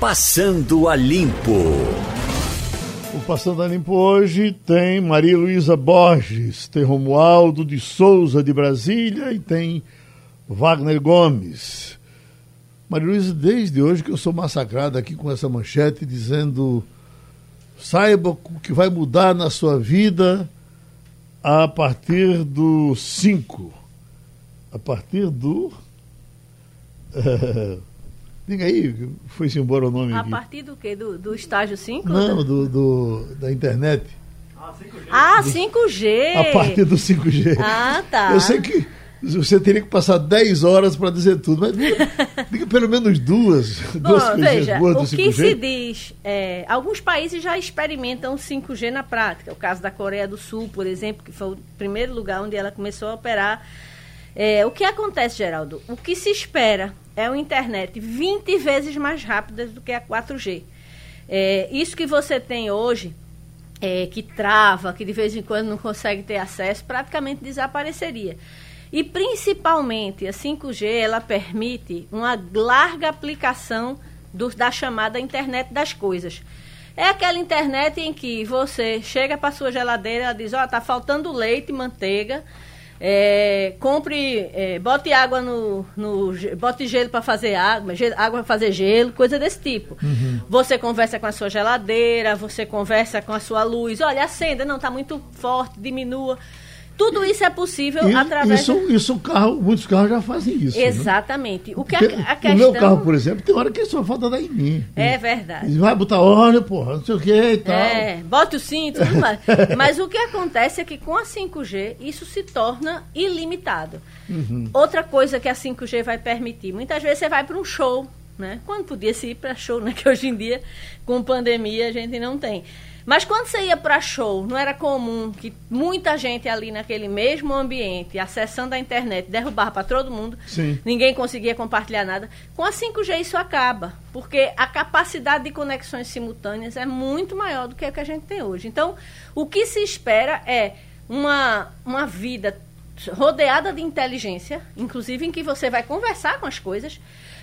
Passando a Limpo. O Passando a Limpo hoje tem Maria Luísa Borges, tem Romualdo de Souza de Brasília e tem Wagner Gomes. Maria Luísa, desde hoje que eu sou massacrado aqui com essa manchete dizendo saiba o que vai mudar na sua vida a partir do 5. A partir do. Diga aí, foi-se embora o nome A aqui. partir do quê? Do, do estágio 5? Não, do, do, da internet. Ah, 5G. A partir do 5G. Ah, tá. Eu sei que você teria que passar 10 horas para dizer tudo, mas diga, pelo menos duas. duas Bom, coisinhas veja, boas do o que 5G. se diz, é, alguns países já experimentam 5G na prática. O caso da Coreia do Sul, por exemplo, que foi o primeiro lugar onde ela começou a operar. É, o que acontece, Geraldo? O que se espera é uma internet 20 vezes mais rápida do que a 4G. É, isso que você tem hoje, é, que trava, que de vez em quando não consegue ter acesso, praticamente desapareceria. E principalmente a 5G, ela permite uma larga aplicação do- da chamada internet das coisas. É aquela internet em que você chega para sua geladeira, ela diz, ó, tá faltando leite, manteiga, é, compre, é, bote água no, no bote gelo para fazer água, gelo- água para fazer gelo, coisa desse tipo. Você conversa com a sua geladeira, você conversa com a sua luz, olha, acenda, não, está muito forte, diminua. Tudo isso é possível E- através isso, isso o carro, muitos carros já fazem isso. né? Exatamente. O que a, Porque a O questão meu carro, por exemplo, tem hora que só falta dar em mim. é verdade. Vai botar óleo, porra, não sei o que e tal. É, bote o cinto, tudo mais. Mas o que acontece é que com a 5G isso se torna ilimitado. Uhum. Outra coisa que a 5G vai permitir, muitas vezes você vai para um show, né? Quando podia se ir para show, né? Que hoje em dia, com pandemia, a gente não tem. Mas quando você ia para show, não era comum que muita gente ali naquele mesmo ambiente, acessando a internet, derrubava para todo mundo, Sim. ninguém conseguia compartilhar nada. Com a 5G isso acaba, porque a capacidade de conexões simultâneas é muito maior do que a que a gente tem hoje. Então, o que se espera é uma, uma vida rodeada de inteligência, inclusive em que você vai conversar com as coisas,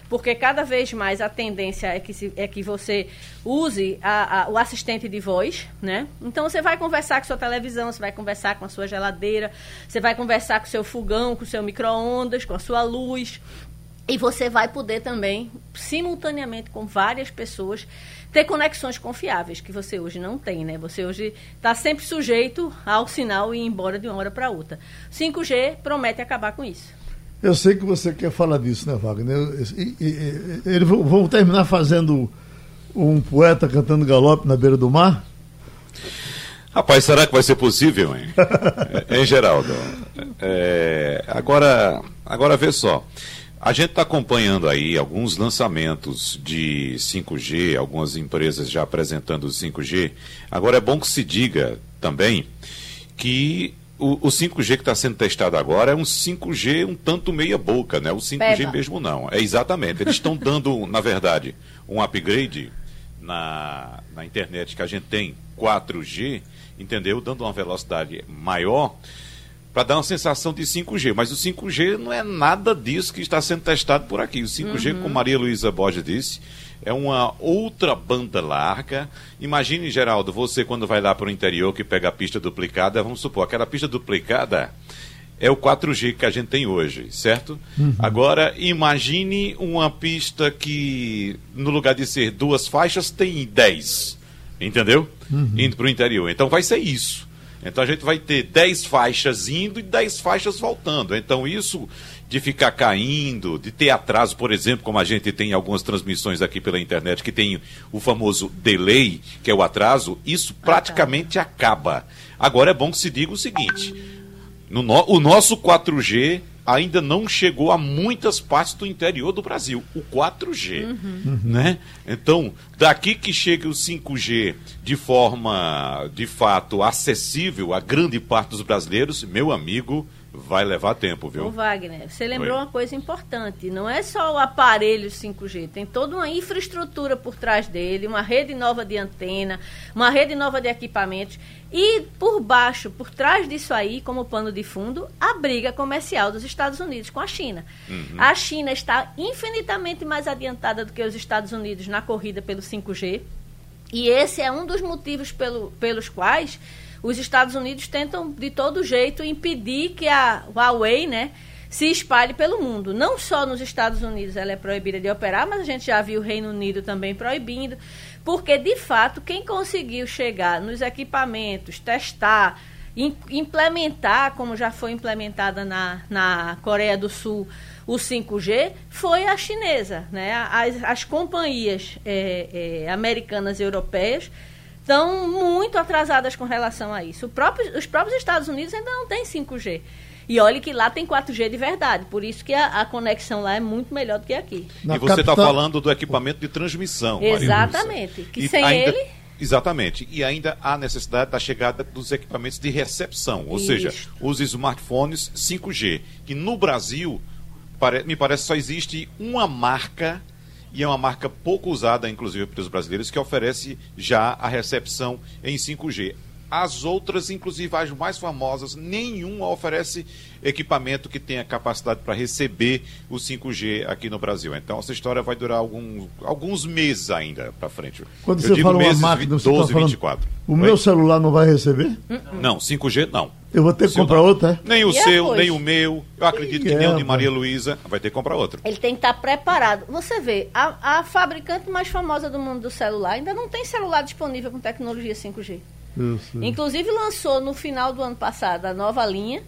porque cada vez mais a tendência é que, se- é que você use a- a- o assistente de voz, né? Então você vai conversar com sua televisão, você vai conversar com a sua geladeira, você vai conversar com o seu fogão, com o seu micro-ondas, com a sua luz. E você vai poder também, simultaneamente com várias pessoas, ter conexões confiáveis, que você hoje não tem, né? Você hoje está sempre sujeito ao sinal e ir embora de uma hora para outra. 5G promete acabar com isso. Eu sei que você quer falar disso, né, Wagner? E- e- e- vão vão terminar fazendo um poeta cantando galope na beira do mar? Rapaz, será que vai ser possível, hein? em Geraldo. É, agora, agora vê só. A gente está acompanhando aí alguns lançamentos de 5G, algumas empresas já apresentando o 5G. Agora é bom que se diga também que o, o 5G que está sendo testado agora é um 5G um tanto meia boca, né? O 5G Peba. mesmo não. É exatamente. Eles estão dando, na verdade, um upgrade na, na internet que a gente tem 4G, entendeu? Dando uma velocidade maior para dar uma sensação de 5G. Mas o 5G não é nada disso que está sendo testado por aqui. O 5G, como Maria Luísa Borges disse, é uma outra banda larga. Imagine, Geraldo, você quando vai lá para o interior que pega a pista duplicada, vamos supor, aquela pista duplicada é o 4G que a gente tem hoje, certo? Agora, imagine uma pista que, no lugar de ser duas faixas, tem 10. Entendeu? Indo para o interior. Então vai ser isso. Então a gente vai ter 10 faixas indo e 10 faixas voltando. Então isso de ficar caindo, de ter atraso, por exemplo, como a gente tem em algumas transmissões aqui pela internet, que tem o famoso delay, que é o atraso, isso praticamente acaba. Agora é bom que se diga o seguinte: no o nosso 4G ainda não chegou a muitas partes do interior do Brasil. O 4G. Né? Então, daqui que chega o 5G de forma, de fato, acessível a grande parte dos brasileiros, meu amigo, Vai levar tempo, viu? Ô Wagner, você lembrou Oi. uma coisa importante. Não é só o aparelho 5G, tem toda uma infraestrutura por trás dele, uma rede nova de antena, uma rede nova de equipamentos. E por baixo, por trás disso aí, como pano de fundo, a briga comercial dos Estados Unidos com a China. Uhum. A China está infinitamente mais adiantada do que os Estados Unidos na corrida pelo 5G. E esse é um dos motivos pelo, pelos quais os Estados Unidos tentam de todo jeito impedir que a Huawei, né, se espalhe pelo mundo. Não só nos Estados Unidos ela é proibida de operar, mas a gente já viu o Reino Unido também proibindo, porque de fato quem conseguiu chegar nos equipamentos, testar, implementar, como já foi implementada na, na Coreia do Sul, o 5G foi a chinesa. Né? As, as companhias é, é, americanas e europeias estão muito atrasadas com relação a isso. Próprio, os próprios Estados Unidos ainda não têm 5G. E olhe que lá tem 4G de verdade, por isso que a, a conexão lá é muito melhor do que aqui. Na e você está capital... falando do equipamento de transmissão. Exatamente. Que e sem ainda... ele. Exatamente. E ainda há necessidade da chegada dos equipamentos de recepção, ou Isso. seja, os smartphones 5G, que no Brasil, me parece só existe uma marca e é uma marca pouco usada, inclusive, pelos brasileiros, que oferece já a recepção em 5G. As outras, inclusive as mais famosas, nenhuma oferece equipamento que tenha capacidade para receber o 5G aqui no Brasil. Então, essa história vai durar algum, alguns meses ainda para frente. Quando Eu você fala meses, uma máquina, 12, você tá 24. O Oi? meu celular não vai receber? Não, 5G não. Eu vou ter que comprar outra? É? Nem o e seu, nem o meu. Eu acredito que nem o de Maria Luísa vai ter que comprar outro. Ele tem que estar tá preparado. Você vê, a, a fabricante mais famosa do mundo do celular ainda não tem celular disponível com tecnologia 5G. Inclusive lançou no final do ano passado a nova linha.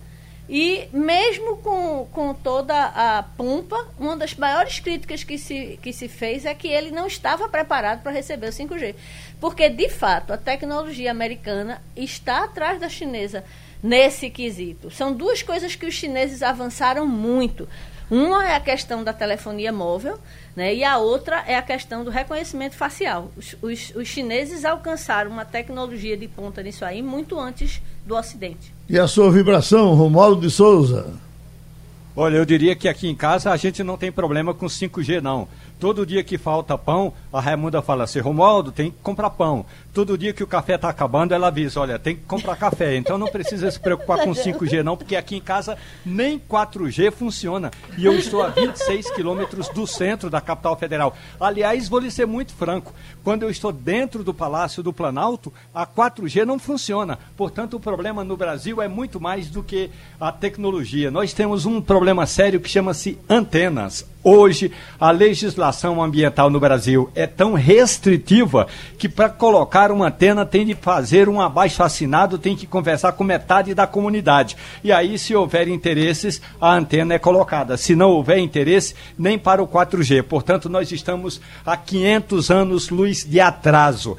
E mesmo com, com toda a pompa, uma das maiores críticas que se, que se fez é que ele não estava preparado para receber o 5G. Porque, de fato, a tecnologia americana está atrás da chinesa nesse quesito. São duas coisas que os chineses avançaram muito. Uma é a questão da telefonia móvel, né, e a outra é a questão do reconhecimento facial. Os, os, os chineses alcançaram uma tecnologia de ponta nisso aí muito antes do Ocidente. E a sua vibração, Romualdo de Souza? Olha, eu diria que aqui em casa a gente não tem problema com 5G, não. Todo dia que falta pão, a Raimunda fala assim, Romualdo, tem que comprar pão. Todo dia que o café está acabando, ela avisa, olha, tem que comprar café. Então não precisa se preocupar com 5G não, porque aqui em casa nem 4G funciona. E eu estou a 26 quilômetros do centro da capital federal. Aliás, vou lhe ser muito franco, quando eu estou dentro do Palácio do Planalto, a 4G não funciona. Portanto, o problema no Brasil é muito mais do que a tecnologia. Nós temos um problema sério que chama-se antenas. Hoje, a legislação ambiental no Brasil é tão restritiva que para colocar uma antena tem de fazer um abaixo assinado, tem que conversar com metade da comunidade. E aí, se houver interesses, a antena é colocada. Se não houver interesse, nem para o 4G. Portanto, nós estamos há 500 anos luz de atraso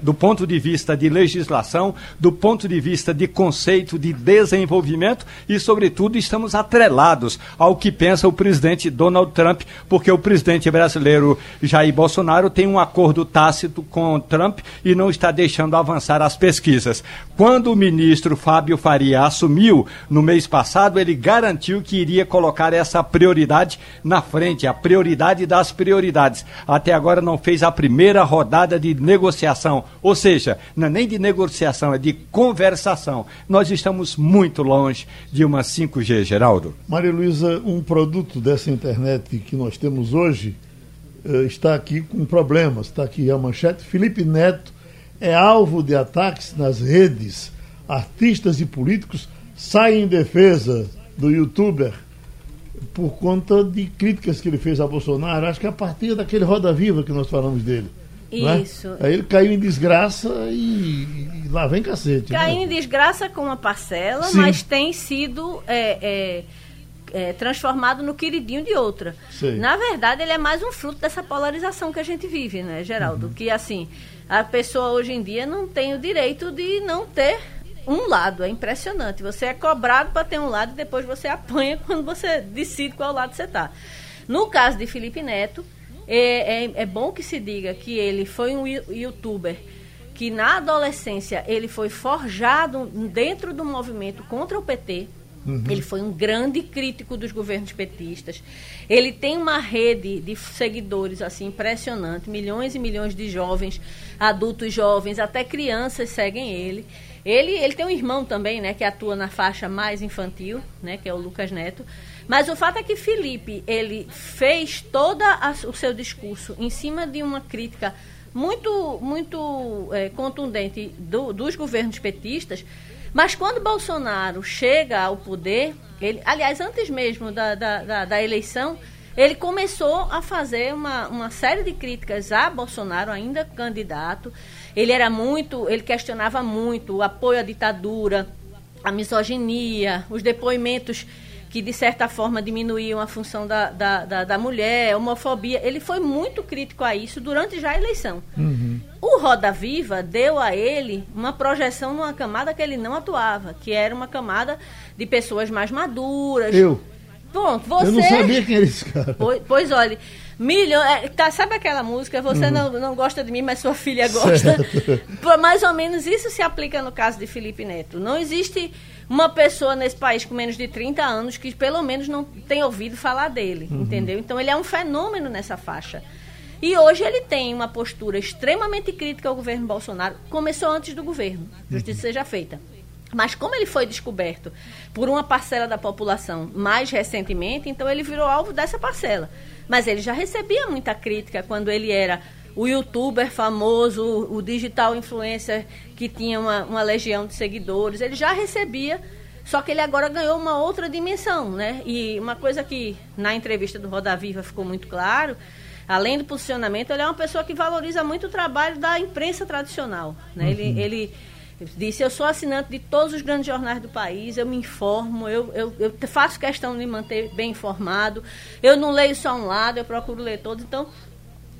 do ponto de vista de legislação, do ponto de vista de conceito de desenvolvimento e, sobretudo, estamos atrelados ao que pensa o presidente Donald Trump, porque o presidente brasileiro Jair Bolsonaro tem um acordo tácito com Trump e não está deixando avançar as pesquisas. Quando o ministro Fábio Faria assumiu no mês passado, ele garantiu que iria colocar essa prioridade na frente, a prioridade das prioridades. Até agora não fez a primeira rodada de negociação, ou seja, não é nem de negociação, é de conversação. Nós estamos muito longe de uma 5G, Geraldo. Maria Luísa, um produto dessa internet que nós temos hoje está aqui com problemas. Está aqui a manchete. Felipe Neto é alvo de ataques nas redes. Artistas e políticos saem em defesa do youtuber por conta de críticas que ele fez a Bolsonaro. Acho que é a partir daquele Roda Viva que nós falamos dele. Né? Isso. Né? Aí ele caiu em desgraça e, e lá vem cacete. Né? Caiu né? em desgraça com uma parcela, Sim. mas tem sido. É, é é, transformado no queridinho de outra. Na verdade, ele é mais um fruto dessa polarização que a gente vive, né, Geraldo? Uhum. Que, assim, a pessoa hoje em dia não tem o direito de não ter um lado. É impressionante. Você é cobrado para ter um lado e depois você apanha quando você decide qual lado você está. No caso de Felipe Neto, é, é, é bom que se diga que ele foi um youtuber que na adolescência ele foi forjado dentro do movimento contra o PT Uhum. Ele foi um grande crítico dos governos petistas. Ele tem uma rede de seguidores assim impressionante, milhões e milhões de jovens, adultos jovens, até crianças seguem ele. Ele, ele tem um irmão também, né, que atua na faixa mais infantil, né, que é o Lucas Neto. Mas o fato é que Felipe, ele fez todo o seu discurso em cima de uma crítica muito, muito é, contundente do, dos governos petistas, mas quando Bolsonaro chega ao poder, ele, aliás, antes mesmo da, da, da, da eleição, ele começou a fazer uma, uma série de críticas a Bolsonaro, ainda candidato. Ele era muito, ele questionava muito o apoio à ditadura, a misoginia, os depoimentos que de certa forma diminuíam a função da, da, da, da mulher, homofobia. Ele foi muito crítico a isso durante já a eleição. Uhum. O Roda Viva deu a ele uma projeção numa camada que ele não atuava, que era uma camada de pessoas mais maduras. Eu. Pronto, você. Eu não sabia quem era esse cara. Pois, pois olha, milhões. É, tá, sabe aquela música? Você uhum. não, não gosta de mim, mas sua filha gosta. Mais ou menos isso se aplica no caso de Felipe Neto. Não existe uma pessoa nesse país com menos de 30 anos que pelo menos não tem ouvido falar dele, uhum. entendeu? Então ele é um fenômeno nessa faixa. E hoje ele tem uma postura extremamente crítica ao governo Bolsonaro. Começou antes do governo, justiça seja feita. Mas como ele foi descoberto por uma parcela da população mais recentemente, então ele virou alvo dessa parcela. Mas ele já recebia muita crítica quando ele era o youtuber famoso, o digital influencer que tinha uma, uma legião de seguidores, ele já recebia, só que ele agora ganhou uma outra dimensão, né? E uma coisa que na entrevista do Roda Viva ficou muito claro, além do posicionamento, ele é uma pessoa que valoriza muito o trabalho da imprensa tradicional, né? Uhum. Ele, ele disse, eu sou assinante de todos os grandes jornais do país, eu me informo, eu, eu, eu, faço questão de me manter bem informado, eu não leio só um lado, eu procuro ler todos, então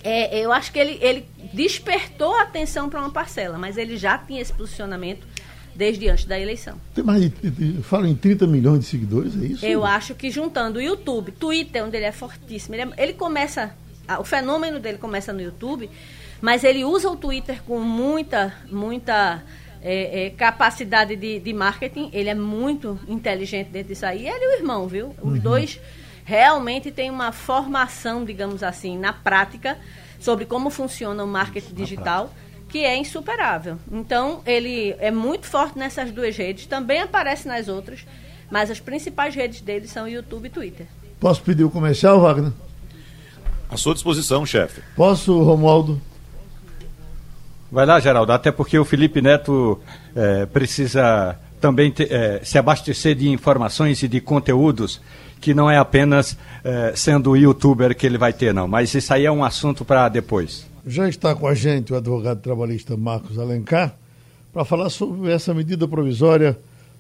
é, eu acho que ele, ele despertou a atenção para uma parcela, mas ele já tinha esse posicionamento desde antes da eleição. Tem mais de, fala em 30 milhões de seguidores, é isso? Eu acho que juntando o YouTube, Twitter, onde ele é fortíssimo, ele, é, ele começa, o fenômeno dele começa no YouTube, mas ele usa o Twitter com muita, muita é, é, capacidade de, de, marketing, ele é muito inteligente dentro disso aí. Ele e o irmão, viu? Os uhum. dois realmente tem uma formação, digamos assim, na prática sobre como funciona o marketing digital que é insuperável. Então, ele é muito forte nessas duas redes, também aparece nas outras, mas as principais redes dele são YouTube e Twitter. Posso pedir o comercial, Wagner? À sua disposição, chefe. Posso, Romualdo? Vai lá, Geraldo, até porque o Felipe Neto é, precisa também te, é, se abastecer de informações e de conteúdos que não é apenas eh, sendo youtuber que ele vai ter, não. Mas isso aí é um assunto para depois. Já está com a gente o advogado trabalhista Marcos Alencar para falar sobre essa medida provisória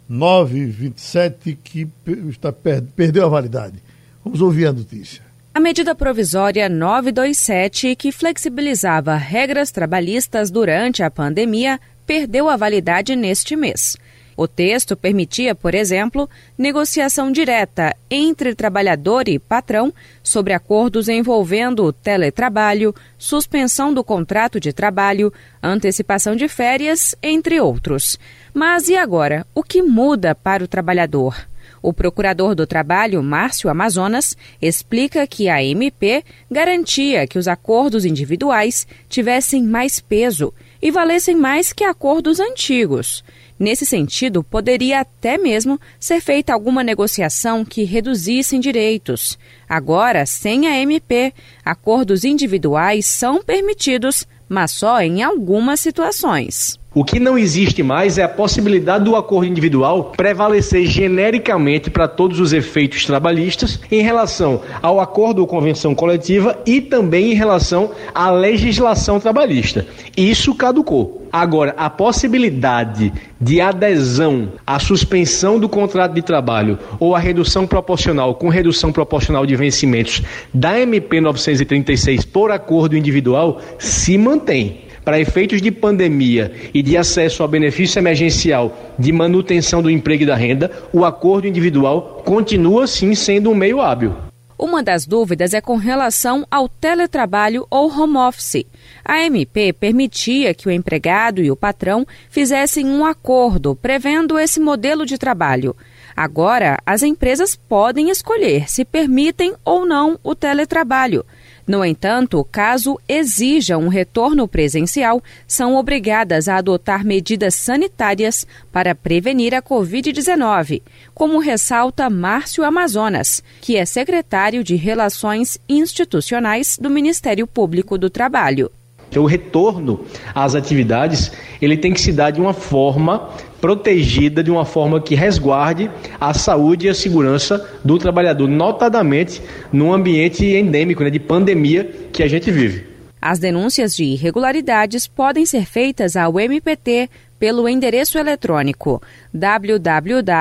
927 que está, perdeu a validade. Vamos ouvir a notícia. A medida provisória 927, que flexibilizava regras trabalhistas durante a pandemia, perdeu a validade neste mês. O texto permitia, por exemplo, negociação direta entre trabalhador e patrão sobre acordos envolvendo teletrabalho, suspensão do contrato de trabalho, antecipação de férias, entre outros. Mas e agora? O que muda para o trabalhador? O procurador do trabalho, Márcio Amazonas, explica que a MP garantia que os acordos individuais tivessem mais peso e valessem mais que acordos antigos. Nesse sentido, poderia até mesmo ser feita alguma negociação que reduzisse direitos. Agora, sem a MP, acordos individuais são permitidos, mas só em algumas situações. O que não existe mais é a possibilidade do acordo individual prevalecer genericamente para todos os efeitos trabalhistas em relação ao acordo ou convenção coletiva e também em relação à legislação trabalhista. Isso caducou. Agora, a possibilidade de adesão à suspensão do contrato de trabalho ou à redução proporcional com redução proporcional de vencimentos da MP 936 por acordo individual se mantém para efeitos de pandemia e de acesso ao benefício emergencial de manutenção do emprego e da renda, o acordo individual continua sim sendo um meio hábil. Uma das dúvidas é com relação ao teletrabalho ou home office. A MP permitia que o empregado e o patrão fizessem um acordo prevendo esse modelo de trabalho. Agora, as empresas podem escolher se permitem ou não o teletrabalho. No entanto, caso exija um retorno presencial, são obrigadas a adotar medidas sanitárias para prevenir a Covid-19, como ressalta Márcio Amazonas, que é secretário de Relações Institucionais do Ministério Público do Trabalho. Então, o retorno às atividades ele tem que se dar de uma forma protegida, de uma forma que resguarde a saúde e a segurança do trabalhador, notadamente num ambiente endêmico, né, de pandemia que a gente vive. As denúncias de irregularidades podem ser feitas ao MPT pelo endereço eletrônico www.mpt.mp.br.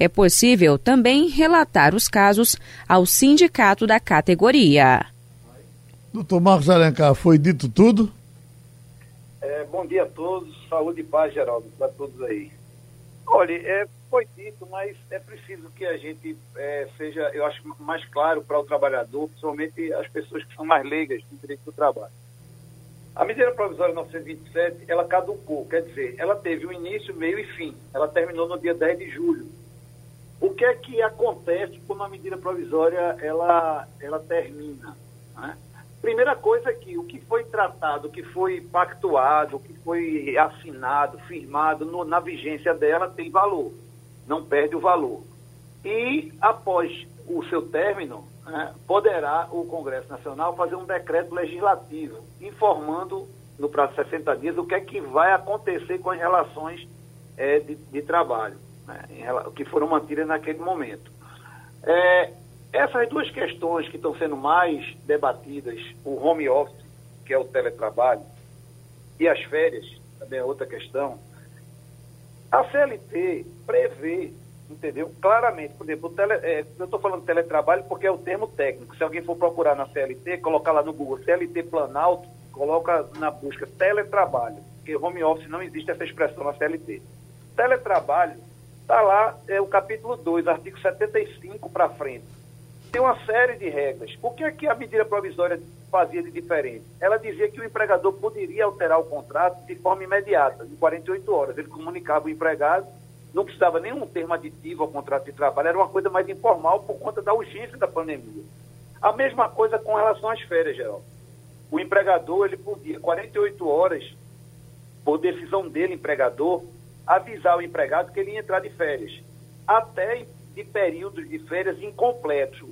É possível também relatar os casos ao sindicato da categoria. Doutor Marcos Alencar, foi dito tudo? É, bom dia a todos, saúde e paz, Geraldo, para todos aí. Olha, é, foi dito, mas é preciso que a gente é, seja, eu acho, mais claro para o trabalhador, principalmente as pessoas que são mais leigas no direito do trabalho. A medida provisória 927, ela caducou, quer dizer, ela teve um início, meio e fim. Ela terminou no dia 10 de julho. O que é que acontece quando a medida provisória ela, ela termina? Né? Primeira coisa é que o que foi tratado, o que foi pactuado, o que foi assinado, firmado no, na vigência dela tem valor, não perde o valor. E após o seu término, né, poderá o Congresso Nacional fazer um decreto legislativo informando no prazo de 60 dias o que é que vai acontecer com as relações é, de, de trabalho né, que foram mantidas naquele momento. É, essas duas questões que estão sendo mais debatidas, o home office, que é o teletrabalho, e as férias, também é outra questão, a CLT prevê, entendeu? Claramente, por exemplo, tele, é, eu estou falando teletrabalho porque é o termo técnico. Se alguém for procurar na CLT, colocar lá no Google CLT Planalto, coloca na busca teletrabalho, porque home office não existe essa expressão na CLT. Teletrabalho Está lá é, o capítulo 2, artigo 75 para frente. Tem uma série de regras. O que é que a medida provisória fazia de diferente? Ela dizia que o empregador poderia alterar o contrato de forma imediata, em 48 horas. Ele comunicava o empregado, não precisava nenhum termo aditivo ao contrato de trabalho, era uma coisa mais informal por conta da urgência da pandemia. A mesma coisa com relação às férias, geral. O empregador, ele podia, 48 horas, por decisão dele, empregador, avisar o empregado que ele ia entrar de férias, até de períodos de férias incompletos.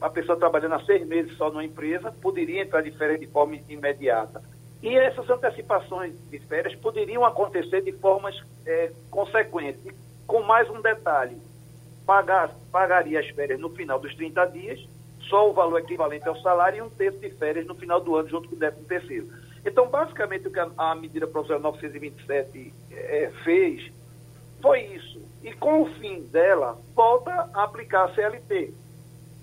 A pessoa trabalhando há seis meses só numa empresa poderia entrar de férias de forma imediata. E essas antecipações de férias poderiam acontecer de formas é, consequentes. Com mais um detalhe, pagar, pagaria as férias no final dos 30 dias, só o valor equivalente ao salário e um terço de férias no final do ano, junto com o décimo terceiro. Então, basicamente, o que a, a medida provisória 927 é, fez foi isso. E com o fim dela, volta a aplicar a CLT.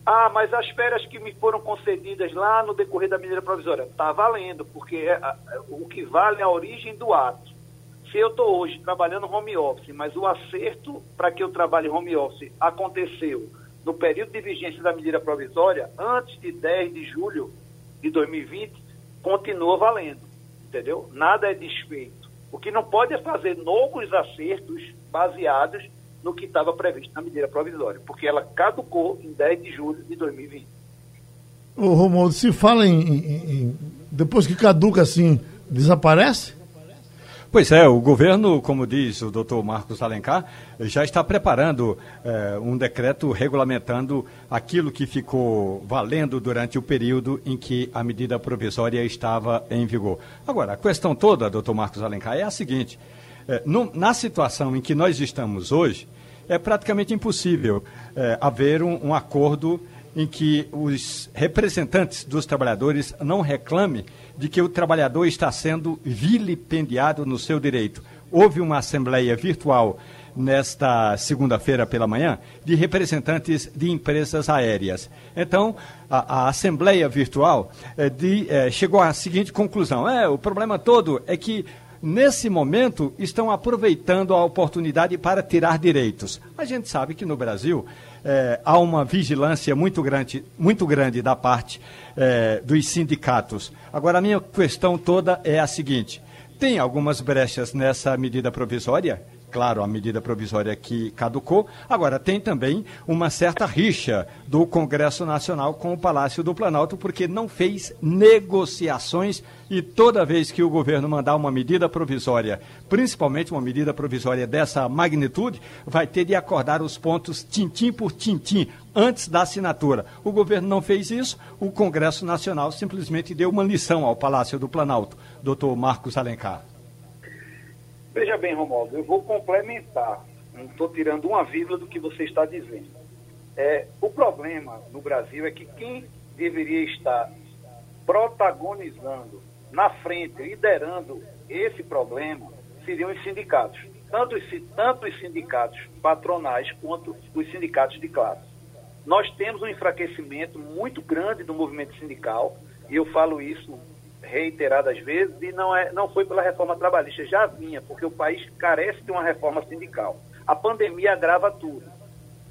Ah, mas as férias que me foram concedidas lá no decorrer da medida provisória, está valendo, porque é, o que vale é a origem do ato. Se eu estou hoje trabalhando home office, mas o acerto para que eu trabalhe home office aconteceu no período de vigência da medida provisória, antes de 10 de julho de 2020, continua valendo, entendeu? Nada é desfeito. O que não pode é fazer novos acertos baseados no que estava previsto na medida provisória, porque ela caducou em 10 de julho de 2020. O Romualdo, se fala em, em, em depois que caduca assim, desaparece? Pois é, o governo, como diz o doutor Marcos Alencar, já está preparando eh, um decreto regulamentando aquilo que ficou valendo durante o período em que a medida provisória estava em vigor. Agora, a questão toda, doutor Marcos Alencar, é a seguinte: eh, no, na situação em que nós estamos hoje, é praticamente impossível eh, haver um, um acordo em que os representantes dos trabalhadores não reclamem de que o trabalhador está sendo vilipendiado no seu direito. Houve uma assembleia virtual nesta segunda-feira pela manhã de representantes de empresas aéreas. Então, a, a assembleia virtual eh, de, eh, chegou à seguinte conclusão: é, o problema todo é que nesse momento, estão aproveitando a oportunidade para tirar direitos. A gente sabe que no Brasil é, há uma vigilância muito grande, muito grande da parte é, dos sindicatos. Agora, a minha questão toda é a seguinte: Tem algumas brechas nessa medida provisória, claro, a medida provisória que caducou. Agora, tem também uma certa rixa do Congresso Nacional com o Palácio do Planalto, porque não fez negociações e toda vez que o governo mandar uma medida provisória, principalmente uma medida provisória dessa magnitude, vai ter de acordar os pontos tintim por tintim antes da assinatura. O governo não fez isso, o Congresso Nacional simplesmente deu uma lição ao Palácio do Planalto. Doutor Marcos Alencar. Veja bem, Romualdo, eu vou complementar. Não estou tirando uma vírgula do que você está dizendo. É, o problema no Brasil é que quem deveria estar protagonizando na frente, liderando esse problema, seriam os sindicatos. Tanto os, tanto os sindicatos patronais quanto os sindicatos de classe. Nós temos um enfraquecimento muito grande do movimento sindical, e eu falo isso reiteradas vezes e não, é, não foi pela reforma trabalhista, já vinha, porque o país carece de uma reforma sindical. A pandemia agrava tudo.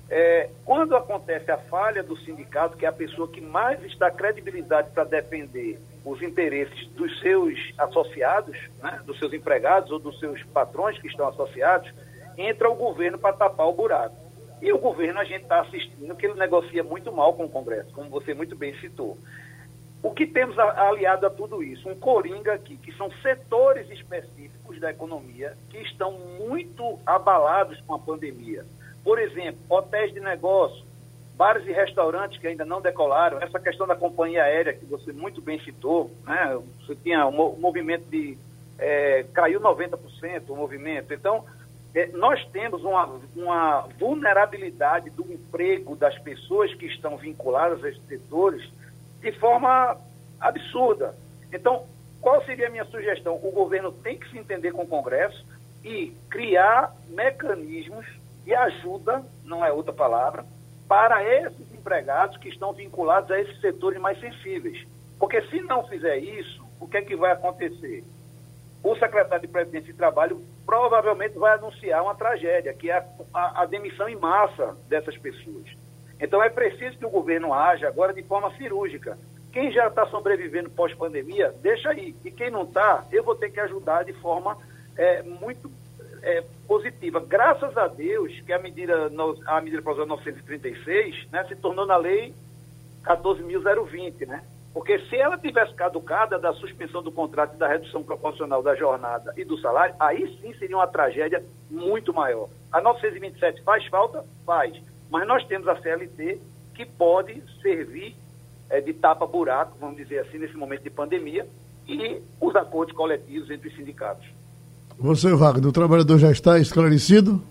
É, quando acontece a falha do sindicato, que é a pessoa que mais está credibilidade para defender os interesses dos seus associados, né, dos seus empregados ou dos seus patrões que estão associados, entra o governo para tapar o buraco. E o governo, a gente está assistindo que ele negocia muito mal com o Congresso, como você muito bem citou. O que temos aliado a tudo isso? Um coringa aqui, que são setores específicos da economia que estão muito abalados com a pandemia. Por exemplo, hotéis de negócio, bares e restaurantes que ainda não decolaram, essa questão da companhia aérea que você muito bem citou, né? você tinha um movimento de. É, caiu 90% o movimento. Então, é, nós temos uma, uma vulnerabilidade do emprego das pessoas que estão vinculadas a esses setores de forma absurda. Então, qual seria a minha sugestão? O governo tem que se entender com o Congresso e criar mecanismos de ajuda, não é outra palavra, para esses empregados que estão vinculados a esses setores mais sensíveis. Porque se não fizer isso, o que é que vai acontecer? O secretário de Previdência e Trabalho provavelmente vai anunciar uma tragédia, que é a, a, a demissão em massa dessas pessoas. Então é preciso que o governo haja agora de forma cirúrgica. Quem já está sobrevivendo pós-pandemia, deixa aí. E quem não está, eu vou ter que ajudar de forma é, muito é, positiva. Graças a Deus que a medida, a medida provisória 936 né, se tornou na lei 14.020, né? Porque se ela tivesse caducada da suspensão do contrato e da redução proporcional da jornada e do salário, aí sim seria uma tragédia muito maior. A 927 faz falta? Faz. Mas nós temos a CLT que pode servir é, de tapa-buraco, vamos dizer assim, nesse momento de pandemia, e os acordos coletivos entre os sindicatos. Você, Wagner, o trabalhador já está esclarecido?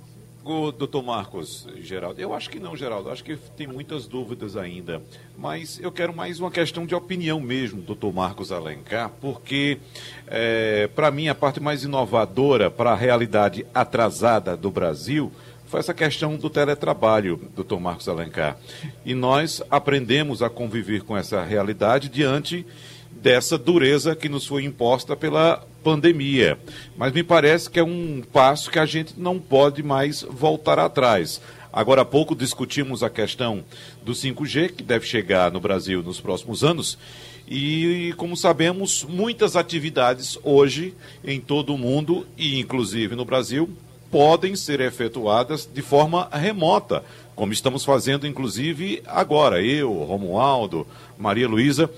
O doutor Marcos, Geraldo, eu acho que não, Geraldo, acho que tem muitas dúvidas ainda, mas eu quero mais uma questão de opinião mesmo, doutor Marcos Alencar, porque é, para mim a parte mais inovadora para a realidade atrasada do Brasil foi essa questão do teletrabalho, doutor Marcos Alencar. E nós aprendemos a conviver com essa realidade diante dessa dureza que nos foi imposta pela pandemia. Mas me parece que é um passo que a gente não pode mais voltar atrás. Agora há pouco discutimos a questão do 5G, que deve chegar no Brasil nos próximos anos. E, como sabemos, muitas atividades hoje em todo o mundo, e inclusive no Brasil, podem ser efetuadas de forma remota, como estamos fazendo inclusive agora, eu, Romualdo, Maria Luísa,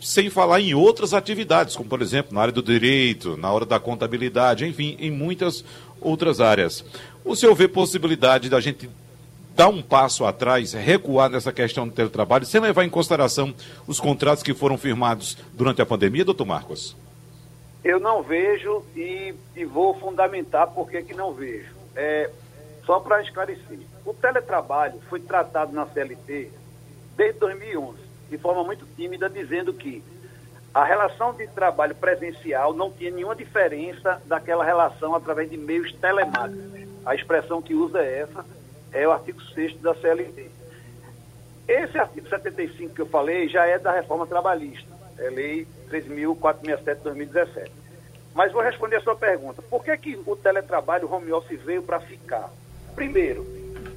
sem falar em outras atividades, como por exemplo na área do direito, na hora da contabilidade, enfim, em muitas outras áreas. O senhor vê possibilidade da gente dar um passo atrás, recuar nessa questão do teletrabalho, sem levar em consideração os contratos que foram firmados durante a pandemia, doutor Marcos? Eu não vejo e, e vou fundamentar por que não vejo. É, só para esclarecer, o teletrabalho foi tratado na CLT desde 2011, de forma muito tímida, dizendo que a relação de trabalho presencial não tinha nenhuma diferença daquela relação através de meios telemáticos. A expressão que usa é essa, é o artigo 6 da CLT. Esse artigo 75 que eu falei já é da reforma trabalhista, é lei 3.467 de 2017. Mas vou responder a sua pergunta. Por que, que o teletrabalho, o home office veio para ficar? Primeiro,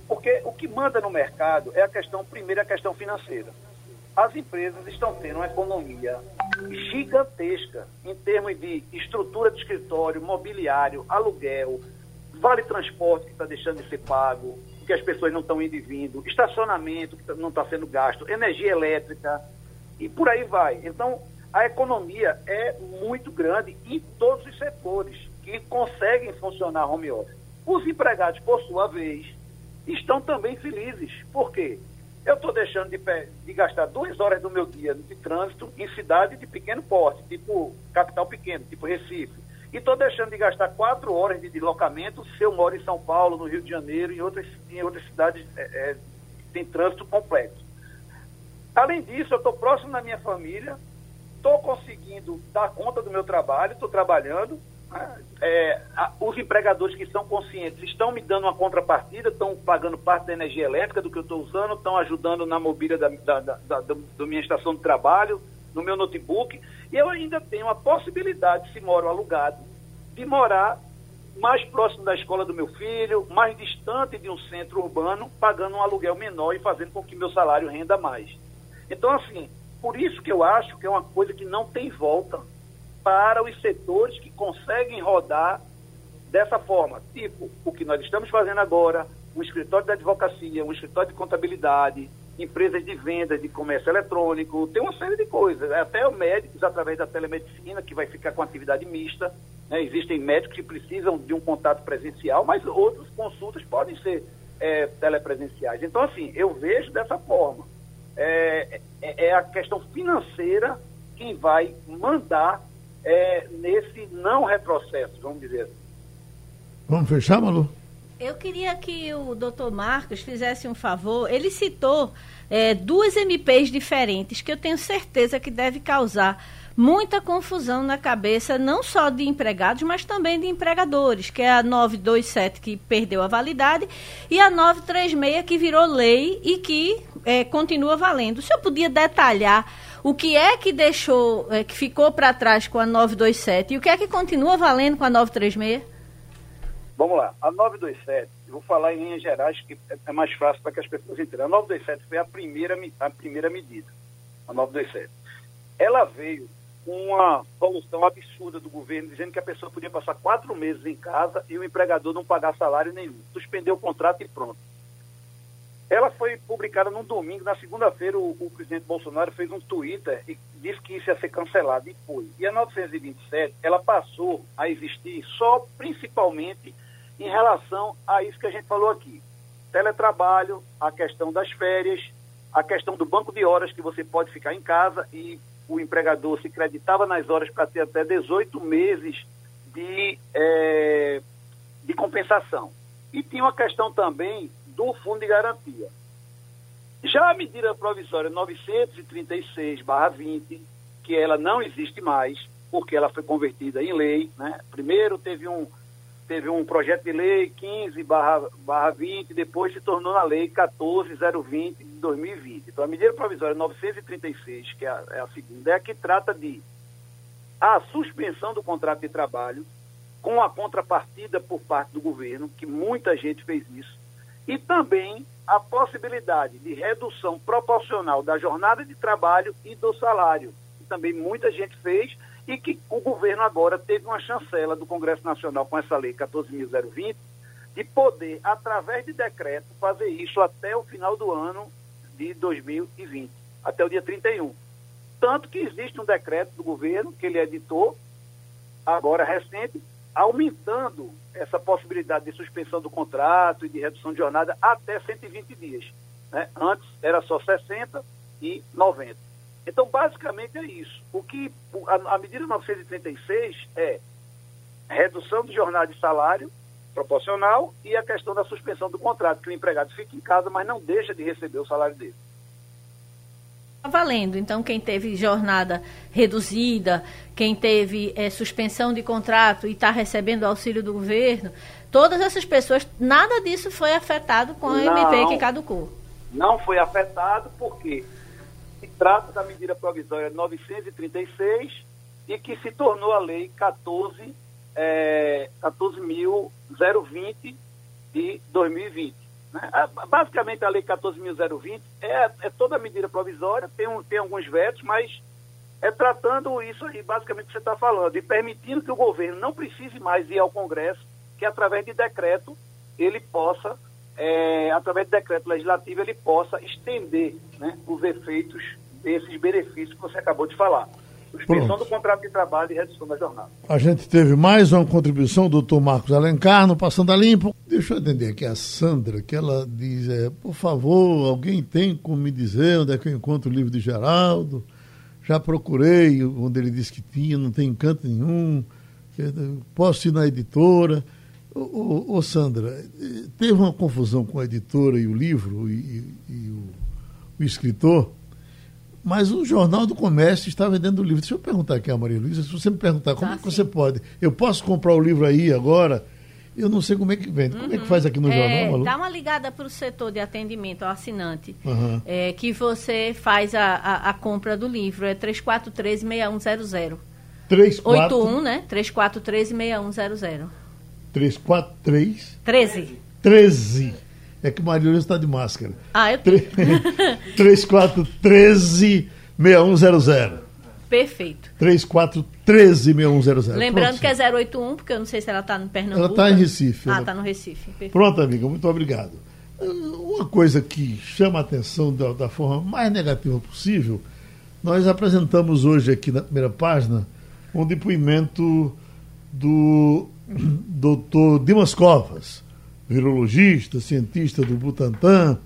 porque o que manda no mercado é a questão, primeiro, a questão financeira. As empresas estão tendo uma economia gigantesca em termos de estrutura de escritório, mobiliário, aluguel, vale transporte que está deixando de ser pago, que as pessoas não estão indo e vindo, estacionamento que não está sendo gasto, energia elétrica e por aí vai. Então, a economia é muito grande em todos os setores que conseguem funcionar home office. Os empregados, por sua vez, estão também felizes. Por quê? Eu estou deixando de, de, gastar duas horas do meu dia de trânsito em cidade de pequeno porte, tipo capital pequeno, tipo Recife. E estou deixando de gastar quatro horas de deslocamento se eu moro em São Paulo, no Rio de Janeiro, em outras, em outras cidades é, é, tem trânsito complexo. Além disso, eu estou próximo da minha família, estou conseguindo dar conta do meu trabalho, estou trabalhando. Né? É, os empregadores que são conscientes estão me dando uma contrapartida, estão pagando parte da energia elétrica do que eu estou usando, estão ajudando na mobília da, da, da, da, da minha estação de trabalho, no meu notebook. E eu ainda tenho a possibilidade, se moro alugado, de morar mais próximo da escola do meu filho, mais distante de um centro urbano, pagando um aluguel menor e fazendo com que meu salário renda mais. Então, assim, por isso que eu acho que é uma coisa que não tem volta para os setores que conseguem rodar dessa forma, tipo o que nós estamos fazendo agora, um escritório de advocacia, um escritório de contabilidade, empresas de vendas de comércio eletrônico, tem uma série de coisas. Até os médicos, através da telemedicina, que vai ficar com atividade mista. Né? Existem médicos que precisam de um contato presencial, mas outras consultas podem ser é, telepresenciais. Então, assim, eu vejo dessa forma. É, é, é a questão financeira quem vai mandar é, nesse não retrocesso, vamos dizer assim. Vamos fechar, Malu? Eu queria que o doutor Marcos fizesse um favor. Ele citou é, duas MPs diferentes que eu tenho certeza que deve causar muita confusão na cabeça, não só de empregados, mas também de empregadores, que é a 927 que perdeu a validade e a 936 que virou lei e que é, continua valendo. O senhor podia detalhar o que é que deixou, é, que ficou para trás com a 927 e o que é que continua valendo com a 936? Vamos lá, a 927, eu vou falar em linhas gerais que é, é mais fácil para que as pessoas entendam. A 927 foi a primeira, a primeira medida, a 927. Ela veio com uma solução absurda do governo, dizendo que a pessoa podia passar quatro meses em casa e o empregador não pagar salário nenhum. Suspender o contrato e pronto. Ela foi publicada num domingo, na segunda-feira o, o, presidente Bolsonaro fez um Twitter e disse que isso ia ser cancelado e foi. E a 927, ela passou a existir só principalmente em relação a isso que a gente falou aqui. Teletrabalho, a questão das férias, a questão do banco de horas que você pode ficar em casa e o empregador se creditava nas horas para ter até 18 meses de, é, de compensação. E tinha uma questão também do Fundo de Garantia. Já a medida provisória 936-20, que ela não existe mais, porque ela foi convertida em lei, né? Primeiro teve um, teve um projeto de lei 15 barra, barra 20, depois se tornou na lei 14020 de 2020. Então, a medida provisória 936, que é a, é a segunda, é a que trata de a suspensão do contrato de trabalho com a contrapartida por parte do governo, que muita gente fez isso, e também a possibilidade de redução proporcional da jornada de trabalho e do salário, que também muita gente fez, e que o governo agora teve uma chancela do Congresso Nacional com essa lei 14.020 de poder, através de decreto, fazer isso até o final do ano de 2020, até o dia 31. Tanto que existe um decreto do governo que ele editou, agora recente, aumentando essa possibilidade de suspensão do contrato e de redução de jornada até 120 dias. Né? Antes era só 60 e 90. Então, basicamente é isso. O que a, a medida 936 é redução de jornada de salário proporcional e a questão da suspensão do contrato, que o empregado fica em casa, mas não deixa de receber o salário dele. Está valendo. Então, quem teve jornada reduzida, quem teve é, suspensão de contrato e está recebendo auxílio do governo, todas essas pessoas, nada disso foi afetado com a não, MP que caducou. Não foi afetado porque se trata da medida provisória 936 e que se tornou a lei 14, é, 14.020 de 2020. Né? Basicamente, a lei 14.020 é, é toda medida provisória, tem, um, tem alguns vetos, mas é tratando isso aí, basicamente, que você está falando, e permitindo que o governo não precise mais ir ao Congresso, que através de decreto ele possa, é, através de decreto legislativo, ele possa estender né, os efeitos desses benefícios que você acabou de falar. Suspensão Pronto. do contrato de trabalho e redução da jornada. A gente teve mais uma contribuição do doutor Marcos Alencar no Passando a Limpo. Deixa eu atender aqui a Sandra, que ela diz, é, por favor, alguém tem como me dizer onde é que eu encontro o livro de Geraldo? Já procurei onde ele disse que tinha, não tem encanto nenhum. Posso ir na editora. Ô, ô, ô Sandra, teve uma confusão com a editora e o livro e, e, e o, o escritor? Mas o Jornal do Comércio está vendendo o livro. Deixa eu perguntar aqui a Maria Luísa, se você me perguntar como tá, é que você pode, eu posso comprar o livro aí agora? Eu não sei como é que vende. Como é que uhum. faz aqui no é, jornal, Malu? Dá uma ligada para o setor de atendimento ao assinante, uhum. é, que você faz a, a, a, compra do livro. É 3413-6100. 81, né? 3413-6100. 343? 13. 13. É que o Maria Luísa está de máscara. Ah, eu 3413-6100. Perfeito. 3413-6100. Lembrando Pronto, que é 081, porque eu não sei se ela está no Pernambuco. Ela está em Recife. Ah, está no Recife. Perfeito. Pronto, amiga, muito obrigado. Uma coisa que chama a atenção da, da forma mais negativa possível, nós apresentamos hoje aqui na primeira página um depoimento do doutor Dimas Covas, virologista, cientista do Butantan,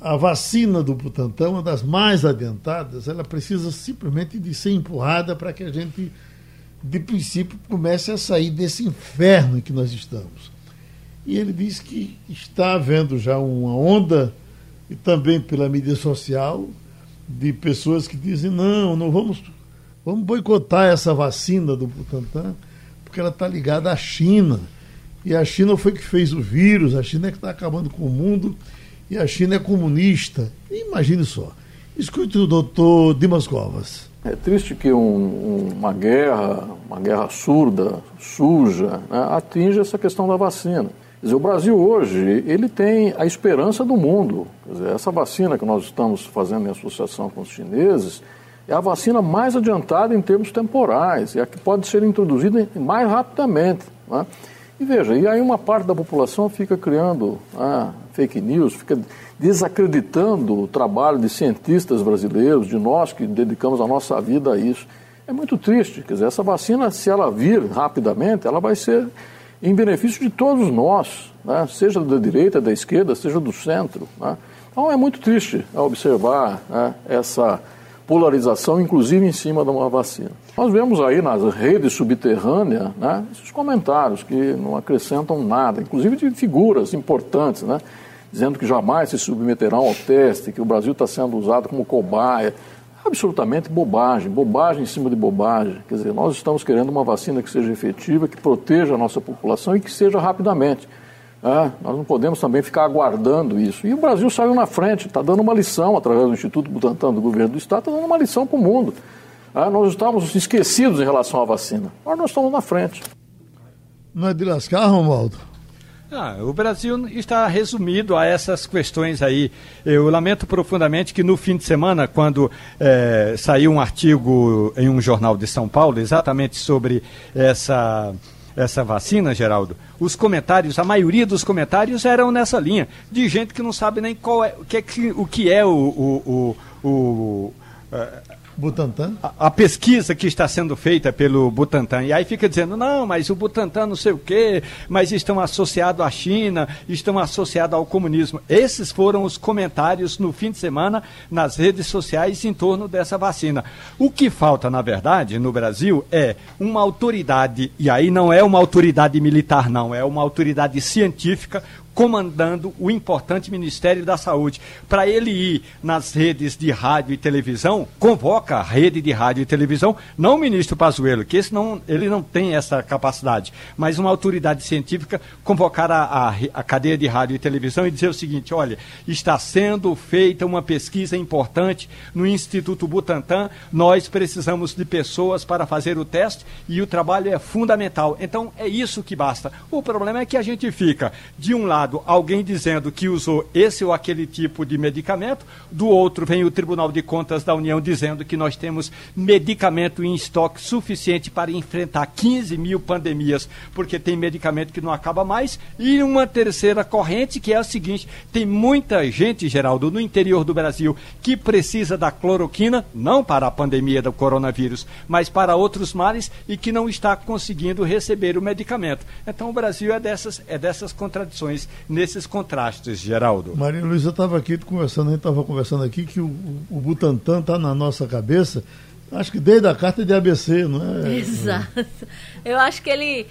a vacina do Butantan, uma das mais adiantadas, ela precisa simplesmente de ser empurrada para que a gente, de princípio, comece a sair desse inferno em que nós estamos. E ele diz que está havendo já uma onda, e também pela mídia social, de pessoas que dizem, não, não vamos, vamos boicotar essa vacina do Butantan, porque ela está ligada à China e a China foi que fez o vírus, a China é que está acabando com o mundo e a China é comunista. Imagine só. Escute o doutor Dimas Covas. É triste que um, uma guerra, uma guerra surda, suja, né, atinja essa questão da vacina. Quer dizer, o Brasil hoje, ele tem a esperança do mundo. Dizer, essa vacina que nós estamos fazendo em associação com os chineses é a vacina mais adiantada em termos temporais, é a que pode ser introduzida mais rapidamente. Né? E veja, e aí uma parte da população fica criando ah, fake news, fica desacreditando o trabalho de cientistas brasileiros, de nós que dedicamos a nossa vida a isso. É muito triste, quer dizer, essa vacina, se ela vir rapidamente, ela vai ser em benefício de todos nós, né? seja da direita, da esquerda, seja do centro. Né? Então é muito triste observar né, essa polarização, inclusive em cima de uma vacina. Nós vemos aí nas redes subterrâneas né, esses comentários que não acrescentam nada, inclusive de figuras importantes, né, dizendo que jamais se submeterão ao teste, que o Brasil está sendo usado como cobaia. Absolutamente bobagem, bobagem em cima de bobagem. Quer dizer, nós estamos querendo uma vacina que seja efetiva, que proteja a nossa população e que seja rapidamente. É, nós não podemos também ficar aguardando isso. E o Brasil saiu na frente, está dando uma lição através do Instituto Butantan do governo do Estado, está dando uma lição para o mundo. É, nós estávamos esquecidos em relação à vacina. Agora nós estamos na frente. Não é de lascar, Romualdo? Ah, o Brasil está resumido a essas questões aí. Eu lamento profundamente que no fim de semana, quando é, saiu um artigo em um jornal de São Paulo exatamente sobre essa essa vacina, Geraldo, os comentários, a maioria dos comentários eram nessa linha, de gente que não sabe nem qual é, o que é, o que é o, o, o, o Butantan? A, a, pesquisa que está sendo feita pelo Butantan. E aí fica dizendo, não, mas o Butantan não sei o quê, mas estão associados à China, estão associados ao comunismo. Esses foram os comentários no fim de semana nas redes sociais em torno dessa vacina. O que falta, na verdade, no Brasil é uma autoridade, e aí não é uma autoridade militar, não, é uma autoridade científica, comandando o importante Ministério da Saúde. Para ele ir nas redes de rádio e televisão, convoca a rede de rádio e televisão, não o ministro Pazuello, que esse não, ele não tem essa capacidade, mas uma autoridade científica convocar a, a, a cadeia de rádio e televisão e dizer o seguinte: olha, está sendo feita uma pesquisa importante no Instituto Butantan, nós precisamos de pessoas para fazer o teste e o trabalho é fundamental. Então é isso que basta. O problema é que a gente fica, de um lado, lado alguém dizendo que usou esse ou aquele tipo de medicamento, do outro vem o Tribunal de Contas da União dizendo que nós temos medicamento em estoque suficiente para enfrentar 15 mil pandemias, porque tem medicamento que não acaba mais, e uma terceira corrente que é a seguinte: tem muita gente, Geraldo, no interior do Brasil que precisa da cloroquina, não para a pandemia do coronavírus, mas para outros males e que não está conseguindo receber o medicamento. Então o Brasil é dessas, é dessas contradições, nesses contrastes, Geraldo. Maria Luísa estava aqui conversando, a gente estava conversando aqui que o, o Butantan está na nossa cabeça. Acho que desde a carta de ABC, não é? Exato. Eu acho que ele.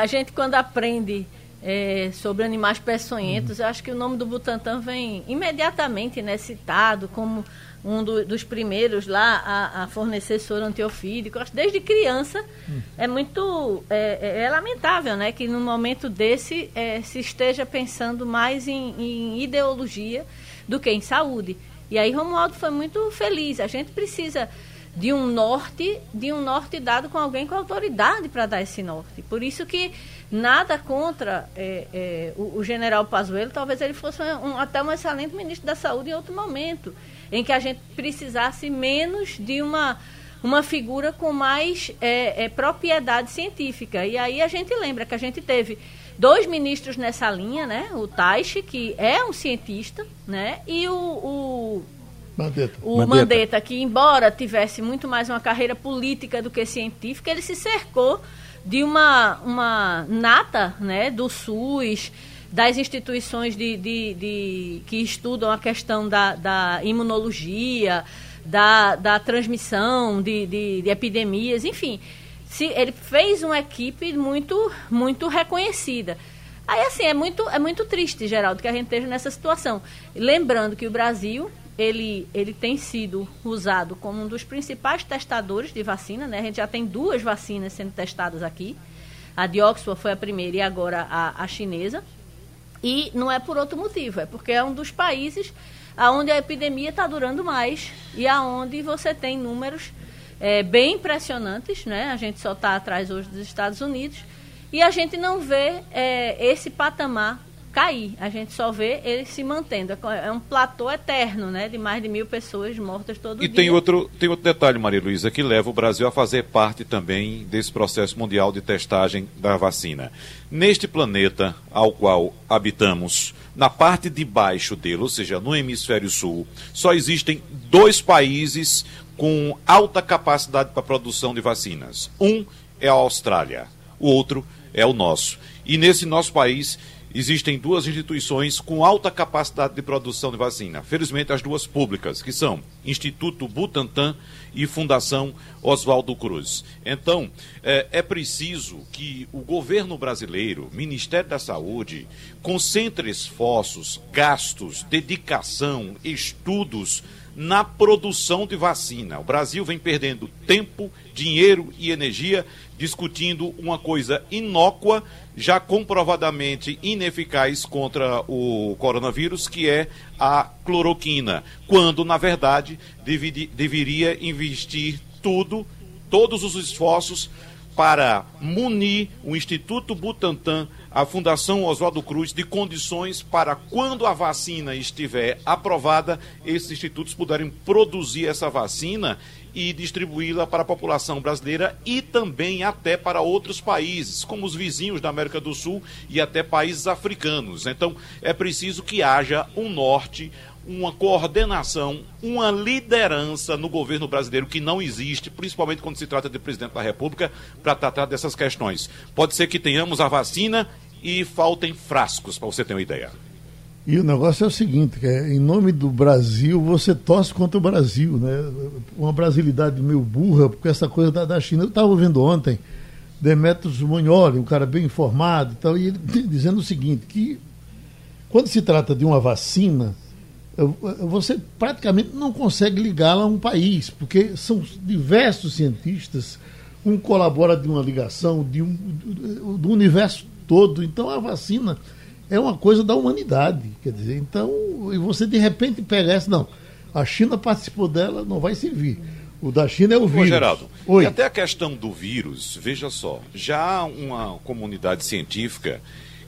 A gente, quando aprende é, sobre animais peçonhentos, uhum. eu acho que o nome do Butantan vem imediatamente né, citado como um do, dos primeiros lá a, a, fornecer soro antiofídico. Acho desde criança uhum. é muito é, é, é, lamentável, né, que no momento desse é, se esteja pensando mais em, em, ideologia do que em saúde. E aí Romualdo foi muito feliz. A gente precisa de um norte, de um norte dado com alguém com autoridade para dar esse norte. Por isso que nada contra é, é, o, o, general Pazuello, talvez ele fosse um, até um excelente ministro da Saúde em outro momento, em que a gente precisasse menos de uma, uma figura com mais é, é propriedade científica. E aí a gente lembra que a gente teve dois ministros nessa linha, né? O Taishi, que é um cientista, né? E o, o Mandetta. O Mandetta. Mandetta, que embora tivesse muito mais uma carreira política do que científica, ele se cercou de uma, uma nata né, do SUS, das instituições de, de, de, que estudam a questão da, da imunologia, da, da transmissão de, de, de epidemias, enfim. Se, ele fez uma equipe muito, muito reconhecida. Aí, assim, é muito, é muito triste, Geraldo, que a gente esteja nessa situação. Lembrando que o Brasil ele, ele tem sido usado como um dos principais testadores de vacina, né? A gente já tem duas vacinas sendo testadas aqui. A de Oxford foi a primeira e agora a, a chinesa. E não é por outro motivo, é porque é um dos países onde a epidemia está durando mais e aonde você tem números é, bem impressionantes, né? A gente só está atrás hoje dos Estados Unidos e a gente não vê é, esse patamar cair. A gente só vê ele se mantendo. É um platô eterno, né? De mais de mil pessoas mortas todo e dia. E tem outro, tem outro detalhe, Maria Luísa, que leva o Brasil a fazer parte também desse processo mundial de testagem da vacina. Neste planeta ao qual habitamos, na parte de baixo dele, ou seja, no hemisfério sul, só existem dois países com alta capacidade para produção de vacinas. Um é a Austrália, o outro é o nosso. E nesse nosso país existem duas instituições com alta capacidade de produção de vacina. Felizmente, as duas públicas, que são Instituto Butantan e Fundação Oswaldo Cruz. Então, é, é preciso que o governo brasileiro, Ministério da Saúde, concentre esforços, gastos, dedicação, estudos na produção de vacina. O Brasil vem perdendo tempo, dinheiro e energia discutindo uma coisa inócua, já comprovadamente ineficaz contra o coronavírus, que é a cloroquina, quando, na verdade, deveria investir tudo, todos os esforços para munir o Instituto Butantan, a Fundação Oswaldo Cruz, de condições para, quando a vacina estiver aprovada, esses institutos puderem produzir essa vacina e distribuí-la para a população brasileira e também até para outros países, como os vizinhos da América do Sul e até países africanos. Então, é preciso que haja um norte, uma coordenação, uma liderança no governo brasileiro que não existe, principalmente quando se trata de presidente da República, para tratar dessas questões. Pode ser que tenhamos a vacina e faltem frascos, para você ter uma ideia. E o negócio é o seguinte, é, em nome do Brasil, você torce contra o Brasil, né? Uma brasilidade meio burra, porque essa coisa da, da China. Eu estava ouvindo ontem Demetrios Monholi, um cara bem informado e tal, e ele dizendo o seguinte, que quando se trata de uma vacina, você praticamente não consegue ligá-la a um país, porque são diversos cientistas, um colabora de uma ligação de um, do universo todo. Então a vacina é uma coisa da humanidade. Quer dizer, então, e você de repente pega essa, não, a China participou dela, não vai servir. O da China é o vírus. Ô, Geraldo, Oi. e até a questão do vírus, veja só, já há uma comunidade científica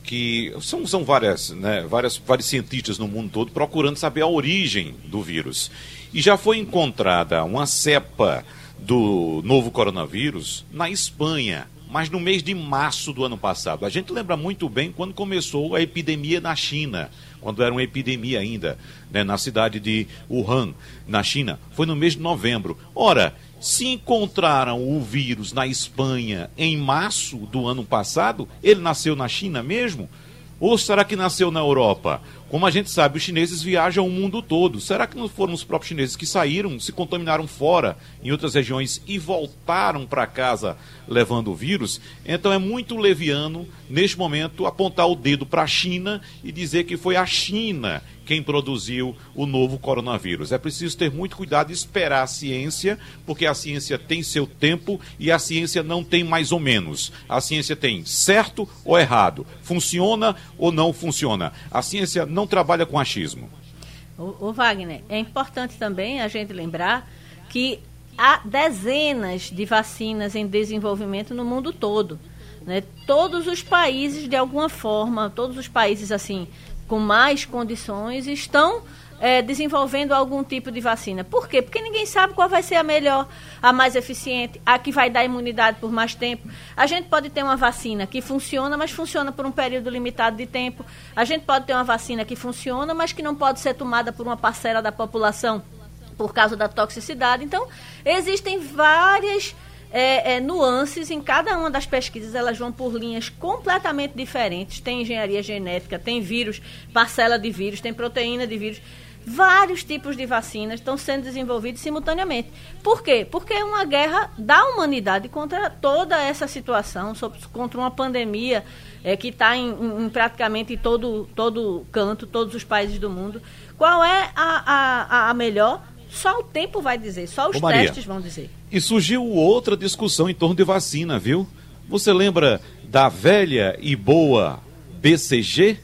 que são, são várias, né, várias, vários cientistas no mundo todo procurando saber a origem do vírus. E já foi encontrada uma cepa do novo coronavírus na Espanha, mas no mês de março do ano passado. A gente lembra muito bem quando começou a epidemia na China, quando era uma epidemia ainda, né, na cidade de Wuhan, na China. Foi no mês de novembro. Ora, se encontraram o vírus na Espanha em março do ano passado, ele nasceu na China mesmo? Ou será que nasceu na Europa? Como a gente sabe, os chineses viajam o mundo todo. Será que não foram os próprios chineses que saíram, se contaminaram fora, em outras regiões, e voltaram para casa levando o vírus? Então é muito leviano, neste momento, apontar o dedo para a China e dizer que foi a China quem produziu o novo coronavírus. É preciso ter muito cuidado e esperar a ciência, porque a ciência tem seu tempo e a ciência não tem mais ou menos. A ciência tem certo ou errado, funciona ou não funciona. A ciência não trabalha com achismo. O, Wagner, é importante também a gente lembrar que há dezenas de vacinas em desenvolvimento no mundo todo. Né? Todos os países, de alguma forma, todos os países assim com mais condições estão é, desenvolvendo algum tipo de vacina. Por quê? Porque ninguém sabe qual vai ser a melhor, a mais eficiente, a que vai dar imunidade por mais tempo. A gente pode ter uma vacina que funciona, mas funciona por um período limitado de tempo. A gente pode ter uma vacina que funciona, mas que não pode ser tomada por uma parcela da população por causa da toxicidade. Então, existem várias é, é, nuances em cada uma das pesquisas, elas vão por linhas completamente diferentes. Tem engenharia genética, tem vírus, parcela de vírus, tem proteína de vírus. Vários tipos de vacinas estão sendo desenvolvidos simultaneamente. Por quê? Porque é uma guerra da humanidade contra toda essa situação, contra uma pandemia é, que está em, em, praticamente todo, todo canto, todos os países do mundo. Qual é a, a, a melhor? Só o tempo vai dizer, só os Ô, testes vão dizer. E surgiu outra discussão em torno de vacina, viu? Você lembra da velha e boa BCG?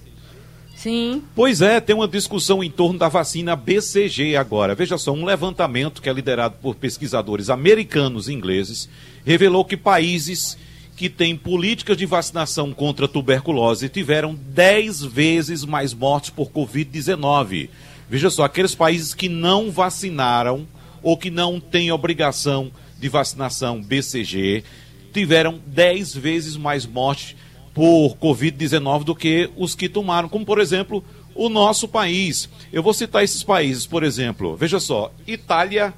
Sim. Pois é, tem uma discussão em torno da vacina BCG agora. Veja só, um levantamento que é liderado por pesquisadores americanos e ingleses revelou que países que têm políticas de vacinação contra tuberculose tiveram 10 vezes mais mortes por Covid-19 Veja só, aqueles países que não vacinaram ou que não têm obrigação de vacinação BCG tiveram 10 vezes mais mortes por Covid-19 do que os que tomaram, como por exemplo o nosso país. Eu vou citar esses países, por exemplo, veja só: Itália,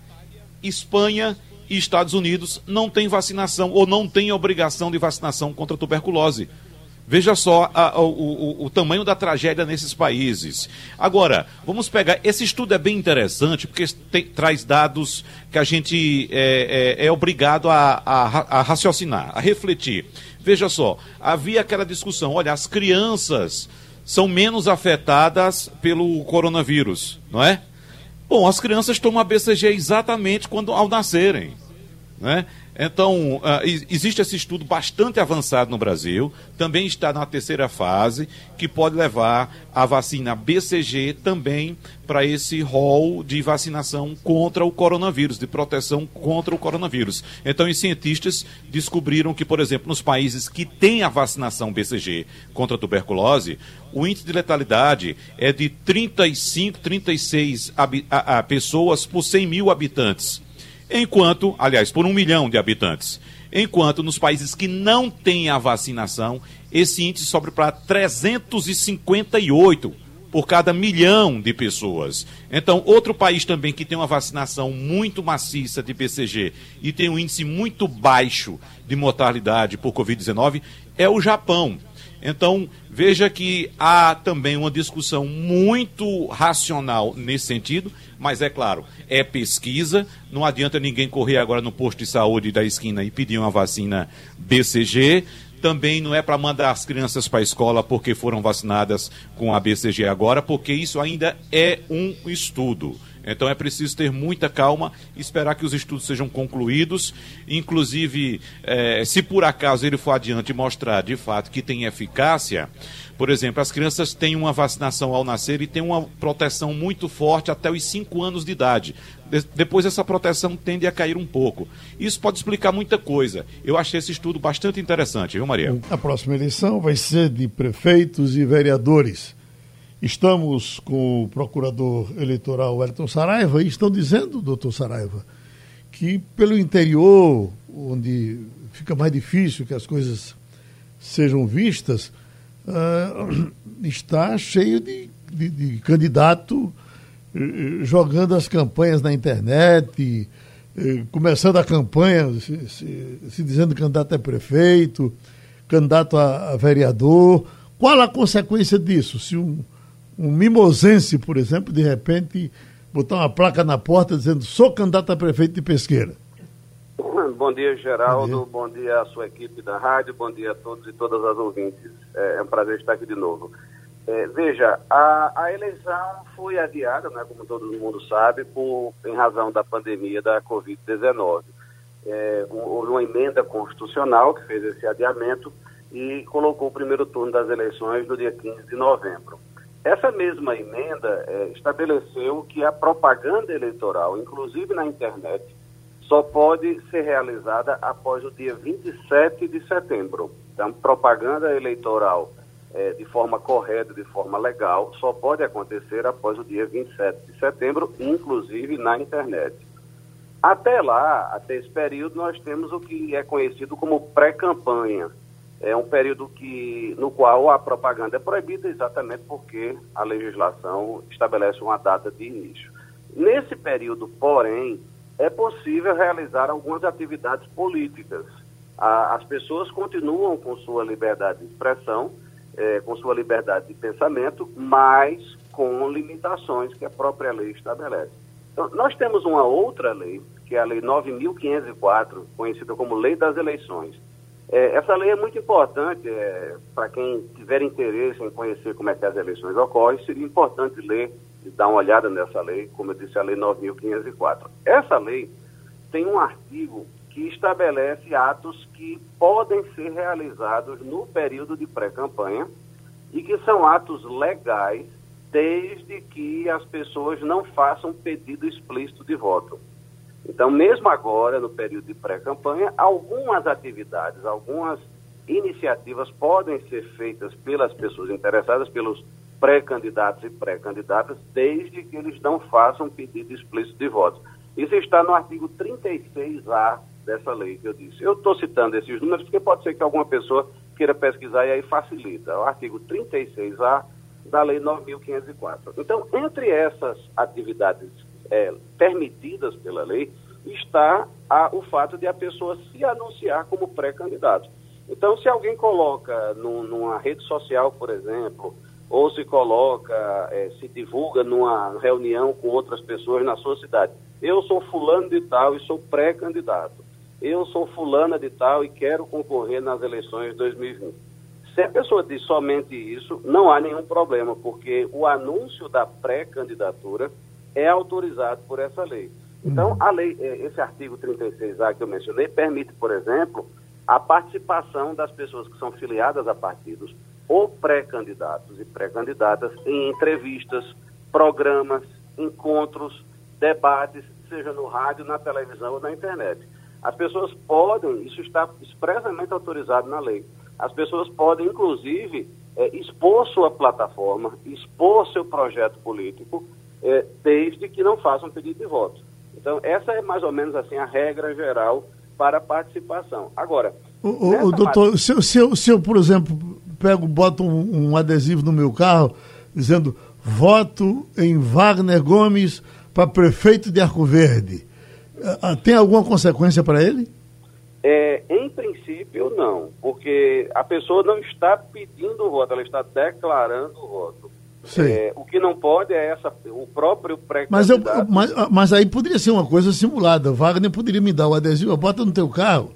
Espanha e Estados Unidos não têm vacinação ou não têm obrigação de vacinação contra tuberculose. Veja só a, a, o, o, tamanho da tragédia nesses países. Agora, vamos pegar. Esse estudo é bem interessante porque tem, traz dados que a gente é, é, é obrigado a, a, a raciocinar, a refletir. Veja só, havia aquela discussão: olha, as crianças são menos afetadas pelo coronavírus, não é? Bom, as crianças tomam a BCG exatamente quando ao nascerem, né? Então, uh, existe esse estudo bastante avançado no Brasil, também está na terceira fase, que pode levar a vacina BCG também para esse rol de vacinação contra o coronavírus, de proteção contra o coronavírus. Então, os cientistas descobriram que, por exemplo, nos países que têm a vacinação BCG contra a tuberculose, o índice de letalidade é de 35, 36 a, a, pessoas por 100 mil habitantes Enquanto, aliás, por um milhão de habitantes. Enquanto nos países que não têm a vacinação, esse índice sobe para 358 por cada milhão de pessoas. Então, outro país também que tem uma vacinação muito maciça de BCG e tem um índice muito baixo de mortalidade por Covid-19 é o Japão. Então, veja que há também uma discussão muito racional nesse sentido, mas é claro, é pesquisa, não adianta ninguém correr agora no posto de saúde da esquina e pedir uma vacina BCG. Também não é para mandar as crianças para a escola porque foram vacinadas com a BCG agora, porque isso ainda é um estudo. Então é preciso ter muita calma, esperar que os estudos sejam concluídos, inclusive, é, se por acaso ele for adiante mostrar de fato que tem eficácia, por exemplo, as crianças têm uma vacinação ao nascer e têm uma proteção muito forte até os 5 anos de idade. De depois essa proteção tende a cair um pouco. Isso pode explicar muita coisa. Eu achei esse estudo bastante interessante, viu, Maria? A próxima eleição vai ser de prefeitos e vereadores. Estamos com o procurador eleitoral Wellington Saraiva e estão dizendo, doutor Saraiva, que pelo interior, onde fica mais difícil que as coisas sejam vistas, uh, está cheio de, de, de candidato uh, jogando as campanhas na internet, uh, começando a campanha se, se, se, dizendo candidato a prefeito, candidato a, a, vereador. Qual a consequência disso? Se um, um mimosense, por exemplo, de repente botar uma placa na porta dizendo sou candidato a prefeito de Pesqueira. Bom dia, Geraldo. Bom dia. Bom dia à sua equipe da rádio. Bom dia a todos e todas as ouvintes. É, é um prazer estar aqui de novo. É, veja, a, a, eleição foi adiada, né, como todo mundo sabe, por, em razão da pandemia da Covid-19. É, houve uma emenda constitucional que fez esse adiamento e colocou o primeiro turno das eleições no dia 15 de novembro. Essa mesma emenda é, estabeleceu que a propaganda eleitoral, inclusive na internet, só pode ser realizada após o dia 27 de setembro. Então, propaganda eleitoral é, de forma correta, de forma legal, só pode acontecer após o dia 27 de setembro, inclusive na internet. Até lá, até esse período, nós temos o que é conhecido como pré-campanha. É um período que, no qual a propaganda é proibida exatamente porque a legislação estabelece uma data de início. Nesse período, porém, é possível realizar algumas atividades políticas. as pessoas continuam com sua liberdade de expressão, é, com sua liberdade de pensamento, mas com limitações que a própria lei estabelece. Então, nós temos uma outra lei, que é a Lei 9.504, conhecida como Lei das Eleições. É, essa lei é muito importante é, para quem tiver interesse em conhecer como é que as eleições ocorrem, seria importante ler e dar uma olhada nessa lei, como eu disse, a Lei 9.504. Essa lei tem um artigo que estabelece atos que podem ser realizados no período de pré-campanha e que são atos legais desde que as pessoas não façam pedido explícito de voto. Então, mesmo agora, no período de pré-campanha, algumas atividades, algumas iniciativas podem ser feitas pelas pessoas interessadas, pelos pré-candidatos e pré-candidatas, desde que eles não façam pedido explícito de votos. Isso está no artigo 36A dessa lei que eu disse. Eu estou citando esses números porque pode ser que alguma pessoa queira pesquisar e aí facilita. O artigo 36A da Lei 9.504. Então, entre essas atividades é, permitidas pela lei, está a, o fato de a pessoa se anunciar como pré-candidato. Então, se alguém coloca numa rede social, por exemplo, ou se coloca, é, se divulga numa reunião com outras pessoas na sua cidade. Eu sou fulano de tal e sou pré-candidato. Eu sou fulana de tal e quero concorrer nas eleições de 2020. Se a pessoa diz somente isso, não há nenhum problema, porque o anúncio da pré-candidatura é autorizado por essa lei. Então, a lei, é, esse artigo 36A que eu mencionei, permite, por exemplo, a participação das pessoas que são filiadas a partidos ou pré-candidatos e pré-candidatas em entrevistas, programas, encontros, debates, seja no rádio, na televisão ou na internet. As pessoas podem, isso está expressamente autorizado na lei, as pessoas podem, inclusive, é, expor sua plataforma, expor seu projeto político, é, desde que não façam pedido de voto. Então, essa é mais ou menos assim a regra geral para a participação. Agora. O, o, doutor, se, eu, se, eu, se eu, por exemplo, pego, boto um, um adesivo no meu carro dizendo voto em Wagner Gomes para prefeito de Arco Verde. Tem alguma consequência para ele? É, em princípio, não, porque a pessoa não está pedindo o voto, ela está declarando o voto. É, o que não pode é essa, o próprio pré-candidato... Mas, mas, mas, aí poderia ser uma coisa simulada. Wagner poderia me dar o adesivo, bota no teu carro.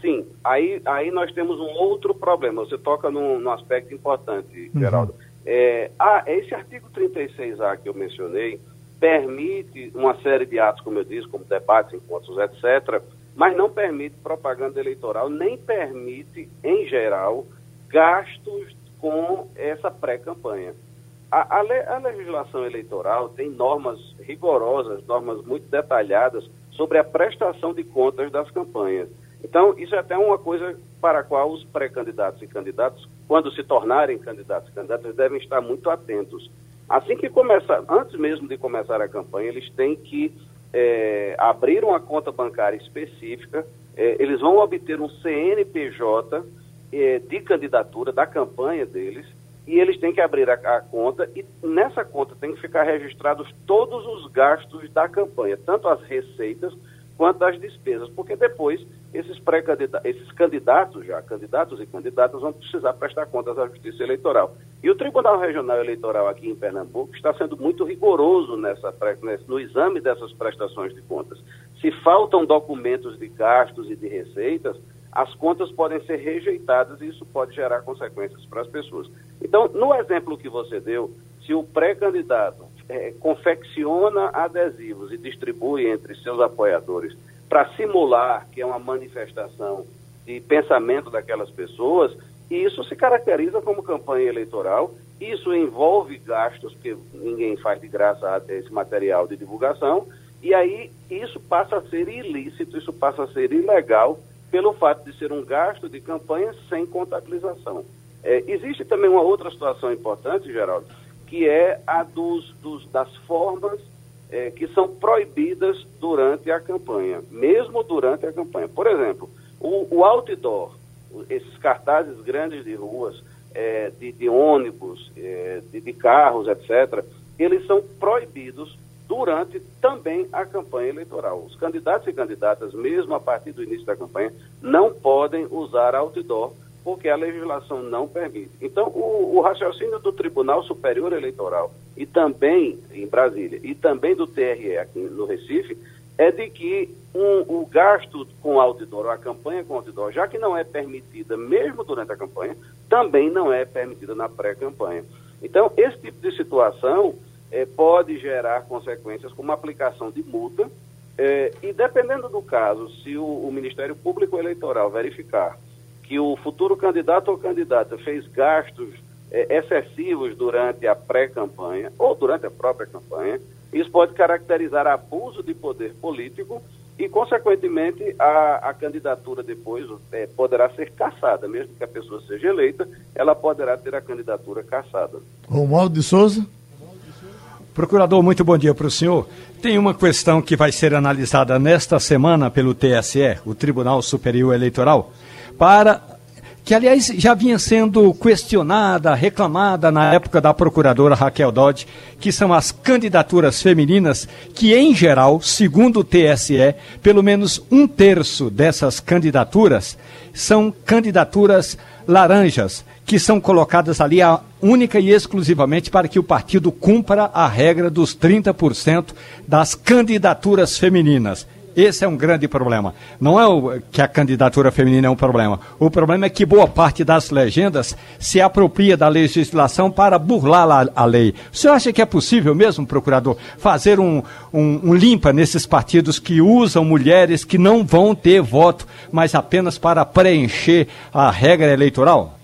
Sim, aí, aí nós temos um outro problema. Você toca num, num aspecto importante, uhum. Geraldo. É, ah, esse artigo 36A que eu mencionei permite uma série de atos, como eu disse, como debates, encontros, etc., mas não permite propaganda eleitoral, nem permite, em geral, gastos com essa pré-campanha. a, a, a legislação eleitoral tem normas rigorosas, normas muito detalhadas sobre a prestação de contas das campanhas. Então, isso é até uma coisa para a qual os pré-candidatos e candidatos, quando se tornarem candidatos e candidatas, devem estar muito atentos. Assim que começar, antes mesmo de começar a campanha, eles têm que é, abrir uma conta bancária específica, é, eles vão obter um CNPJ é, de candidatura da campanha deles, e eles têm que abrir a, a, conta e nessa conta tem que ficar registrados todos os gastos da campanha, tanto as receitas quanto as despesas, porque depois esses pré-candidatos, esses candidatos já, candidatos e candidatas vão precisar prestar contas à Justiça Eleitoral. E o Tribunal Regional Eleitoral aqui em Pernambuco está sendo muito rigoroso nessa, no exame dessas prestações de contas. Se faltam documentos de gastos e de receitas, as contas podem ser rejeitadas e isso pode gerar consequências para as pessoas. Então, no exemplo que você deu, se o pré-candidato é, confecciona adesivos e distribui entre seus apoiadores para simular que é uma manifestação de pensamento daquelas pessoas, isso se caracteriza como campanha eleitoral. Isso envolve gastos, porque ninguém faz de graça esse material de divulgação, e aí isso passa a ser ilícito, isso passa a ser ilegal pelo fato de ser um gasto de campanha sem contabilização. É, existe também uma outra situação importante, Geraldo, que é a dos, dos das formas é, que são proibidas durante a campanha, mesmo durante a campanha. Por exemplo, o, o outdoor, esses cartazes grandes de ruas, é, de, de, ônibus, é, de, de carros, etc., eles são proibidos durante também a campanha eleitoral. Os candidatos e candidatas, mesmo a partir do início da campanha, não podem usar outdoor porque a legislação não permite. Então, o, o, raciocínio do Tribunal Superior Eleitoral e também em Brasília e também do TRE aqui no Recife é de que um, o gasto com outdoor, ou a campanha com outdoor, já que não é permitida mesmo durante a campanha, também não é permitida na pré-campanha. Então, esse tipo de situação é, pode gerar consequências como aplicação de multa, é, e dependendo do caso, se o, o, Ministério Público Eleitoral verificar que o futuro candidato ou candidata fez gastos é, excessivos durante a pré-campanha ou durante a própria campanha, isso pode caracterizar abuso de poder político e, consequentemente, a, a candidatura depois é, poderá ser cassada. Mesmo que a pessoa seja eleita, ela poderá ter a candidatura cassada. Romualdo de Souza. Procurador, muito bom dia para o senhor. Tem uma questão que vai ser analisada nesta semana pelo TSE, o Tribunal Superior Eleitoral, para que aliás já vinha sendo questionada, reclamada na época da procuradora Raquel Dodge, que são as candidaturas femininas, que em geral, segundo o TSE, pelo menos um terço dessas candidaturas são candidaturas laranjas, que são colocadas ali a, única e exclusivamente para que o partido cumpra a regra dos 30% das candidaturas femininas. Esse é um grande problema. Não é o, que a candidatura feminina é um problema. O problema é que boa parte das legendas se apropria da legislação para burlar a, a lei. O senhor acha que é possível mesmo, procurador, fazer um, um, um limpa nesses partidos que usam mulheres que não vão ter voto, mas apenas para preencher a regra eleitoral?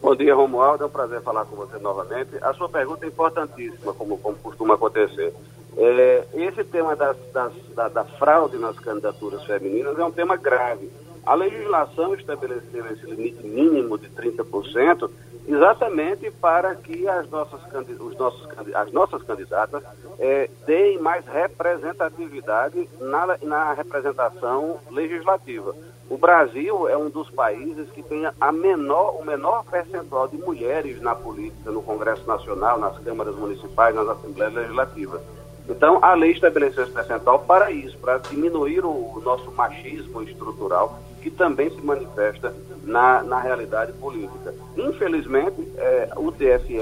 Bom dia, Romualdo. É um prazer falar com você novamente. A sua pergunta é importantíssima, como, como costuma acontecer. É, esse tema das, das, da, da, fraude nas candidaturas femininas é um tema grave. A legislação estabeleceu esse limite mínimo de 30% exatamente para que as nossas, os nossos, as nossas candidatas é, deem mais representatividade na, na representação legislativa. O Brasil é um dos países que tem a menor, o menor percentual de mulheres na política, no Congresso Nacional, nas câmaras municipais, nas assembleias legislativas. Então, a lei estabeleceu esse percentual para isso, para diminuir o, nosso machismo estrutural, que também se manifesta na, na realidade política. Infelizmente, é, o TSE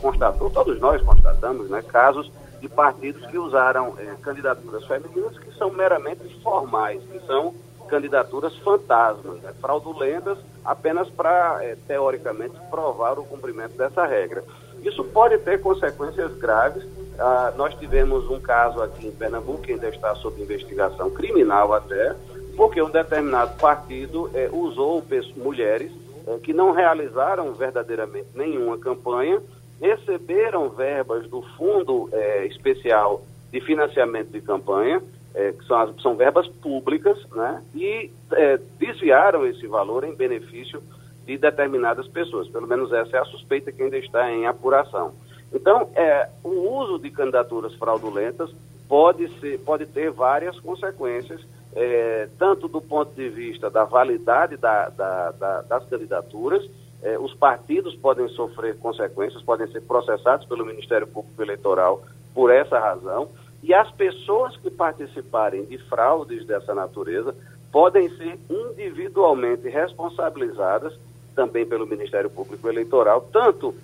constatou, todos nós constatamos, né, casos de partidos que usaram é, candidaturas femininas que são meramente formais, que são candidaturas fantasmas, né, fraudulentas, apenas para, é, teoricamente, provar o cumprimento dessa regra. Isso pode ter consequências graves ah, nós tivemos um caso aqui em Pernambuco que ainda está sob investigação criminal até, porque um determinado partido eh, usou mulheres eh, que não realizaram verdadeiramente nenhuma campanha receberam verbas do Fundo é, Especial de Financiamento de Campanha, é, que são, as, são verbas públicas, né? e é, desviaram esse valor em benefício de determinadas pessoas. Pelo menos essa é a suspeita que ainda está em apuração. Então, é, o uso de candidaturas fraudulentas pode, ser, pode ter várias consequências, é, tanto do ponto de vista da validade da, da, da, das candidaturas, é, os partidos podem sofrer consequências, podem ser processados pelo Ministério Público Eleitoral por essa razão, e as pessoas que participarem de fraudes dessa natureza podem ser individualmente responsabilizadas também pelo Ministério Público Eleitoral, tanto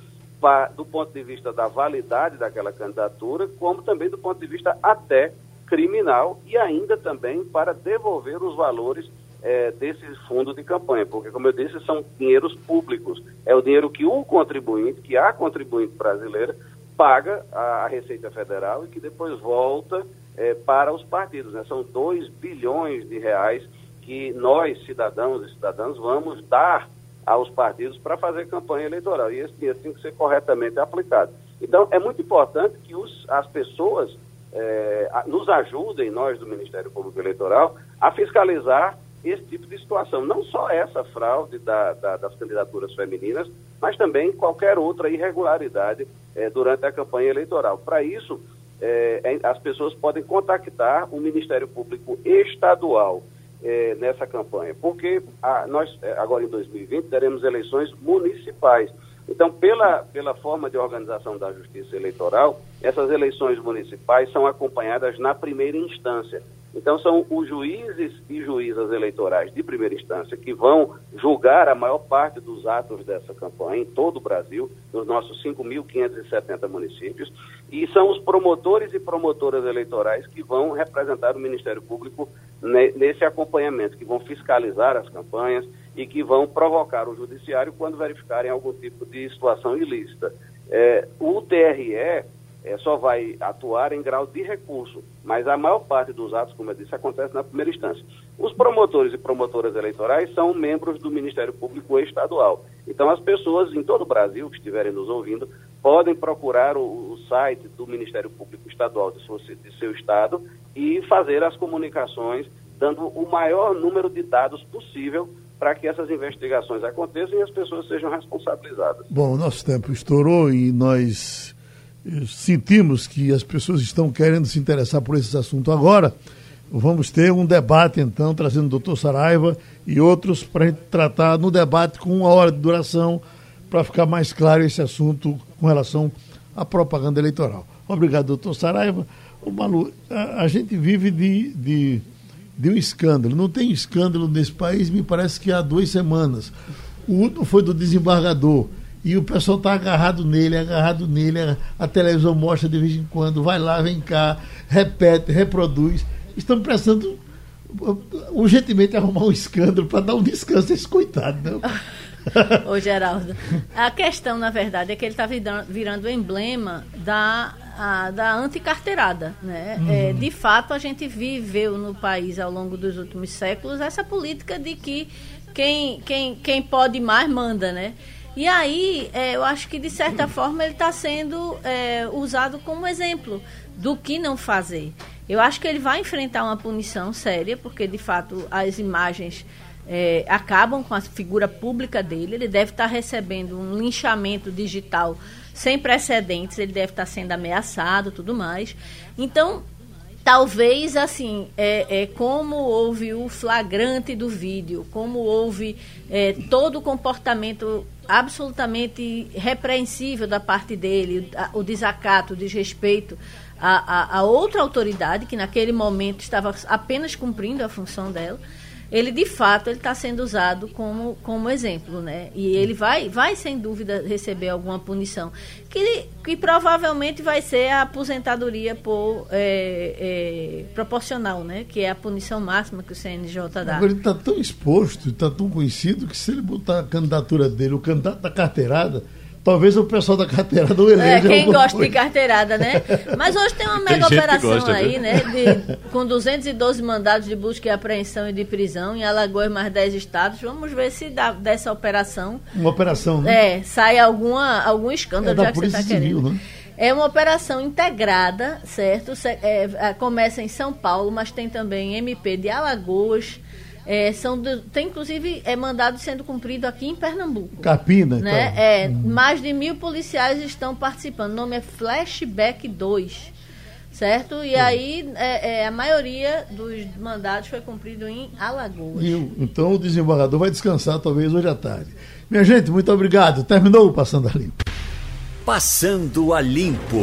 do ponto de vista da validade daquela candidatura, como também do ponto de vista até criminal e ainda também para devolver os valores é, desse fundo de campanha, porque, como eu disse, são dinheiros públicos. É o dinheiro que o contribuinte, que a contribuinte brasileira, paga à Receita Federal e que depois volta é, para os partidos. Né? São 2 bilhões de reais que nós, cidadãos e cidadãs, vamos dar aos partidos para fazer campanha eleitoral. E esse dinheiro tem que ser corretamente aplicado. Então, é muito importante que os, as pessoas é, nos ajudem, nós do Ministério Público Eleitoral, a fiscalizar esse tipo de situação. Não só essa fraude da, da, das candidaturas femininas, mas também qualquer outra irregularidade é, durante a campanha eleitoral. Para isso, é, as pessoas podem contactar o Ministério Público Estadual é, nessa campanha, porque a, nós, é, agora em 2020, teremos eleições municipais. Então, pela, pela forma de organização da Justiça Eleitoral, essas eleições municipais são acompanhadas na primeira instância. Então, são os juízes e juízas eleitorais de primeira instância que vão julgar a maior parte dos atos dessa campanha em todo o Brasil, nos nossos 5.570 municípios, e são os promotores e promotoras eleitorais que vão representar o Ministério Público nesse acompanhamento, que vão fiscalizar as campanhas e que vão provocar o Judiciário quando verificarem algum tipo de situação ilícita. É, o TRE é, só vai atuar em grau de recurso, mas a maior parte dos atos, como eu disse, acontece na primeira instância. Os promotores e promotoras eleitorais são membros do Ministério Público Estadual. Então, as pessoas em todo o Brasil que estiverem nos ouvindo podem procurar o, o site do Ministério Público Estadual de seu, de seu estado e fazer as comunicações, dando o maior número de dados possível para que essas investigações aconteçam e as pessoas sejam responsabilizadas. Bom, o nosso tempo estourou e nós sentimos que as pessoas estão querendo se interessar por esse assunto agora, vamos ter um debate então, trazendo o doutor Saraiva e outros para tratar no debate com uma hora de duração para ficar mais claro esse assunto com relação à propaganda eleitoral. Obrigado, doutor Saraiva. O Malu, a, a gente vive de, de, de um escândalo. Não tem escândalo nesse país, me parece que há duas semanas. O último foi do desembargador e o pessoal está agarrado nele, agarrado nele. A, televisão mostra de vez em quando, vai lá, vem cá, repete, reproduz. Estão prestando urgentemente arrumar um escândalo para dar um descanso a esse coitado, não? Ô Geraldo, a questão, na verdade, é que ele está virando, virando emblema da, a, da anticarteirada. Né? Uhum. É, de fato, a gente viveu no país ao longo dos últimos séculos essa política de que quem, quem, quem pode mais manda, né? E aí, é, eu acho que de certa forma ele está sendo é, usado como exemplo do que não fazer. Eu acho que ele vai enfrentar uma punição séria, porque de fato as imagens é, acabam com a figura pública dele. Ele deve estar tá recebendo um linchamento digital sem precedentes, ele deve estar tá sendo ameaçado tudo mais. Então, talvez assim é, é, como houve o flagrante do vídeo, como houve é, todo o comportamento absolutamente repreensível da parte dele, o desacato, o desrespeito a, a, a, outra autoridade que naquele momento estava apenas cumprindo a função dela ele de fato ele está sendo usado como, como exemplo, né? E ele vai, vai sem dúvida receber alguma punição, que, que provavelmente vai ser a aposentadoria por é, é, proporcional, né? Que é a punição máxima que o CNJ dá. Agora ele está tão exposto, está tão conhecido que se ele botar a candidatura dele, o candidato da carteirada talvez o pessoal da carteirada não eleja. É, quem gosta coisa. de carteirada, né? Mas hoje tem uma mega tem operação gosta, aí, viu? né? De, com 212 mandados de busca e apreensão e de prisão em Alagoas, mais 10 estados. Vamos ver se dá, dessa operação. Uma operação, né? É, sai alguma, algum escândalo, é já que você está querendo. Né? É uma operação integrada, certo? É, é, começa em São Paulo, mas tem também MP de Alagoas. É, são do, tem inclusive é mandado sendo cumprido aqui em Pernambuco. Capina, né? Então. É, hum. Mais de mil policiais estão participando. O nome é Flashback 2. Certo? E aí é, é, a maioria dos mandados foi cumprido em Alagoas. E, então o desembargador vai descansar talvez hoje à tarde. Minha gente, muito obrigado. Terminou o Passando a Limpo. Passando a Limpo.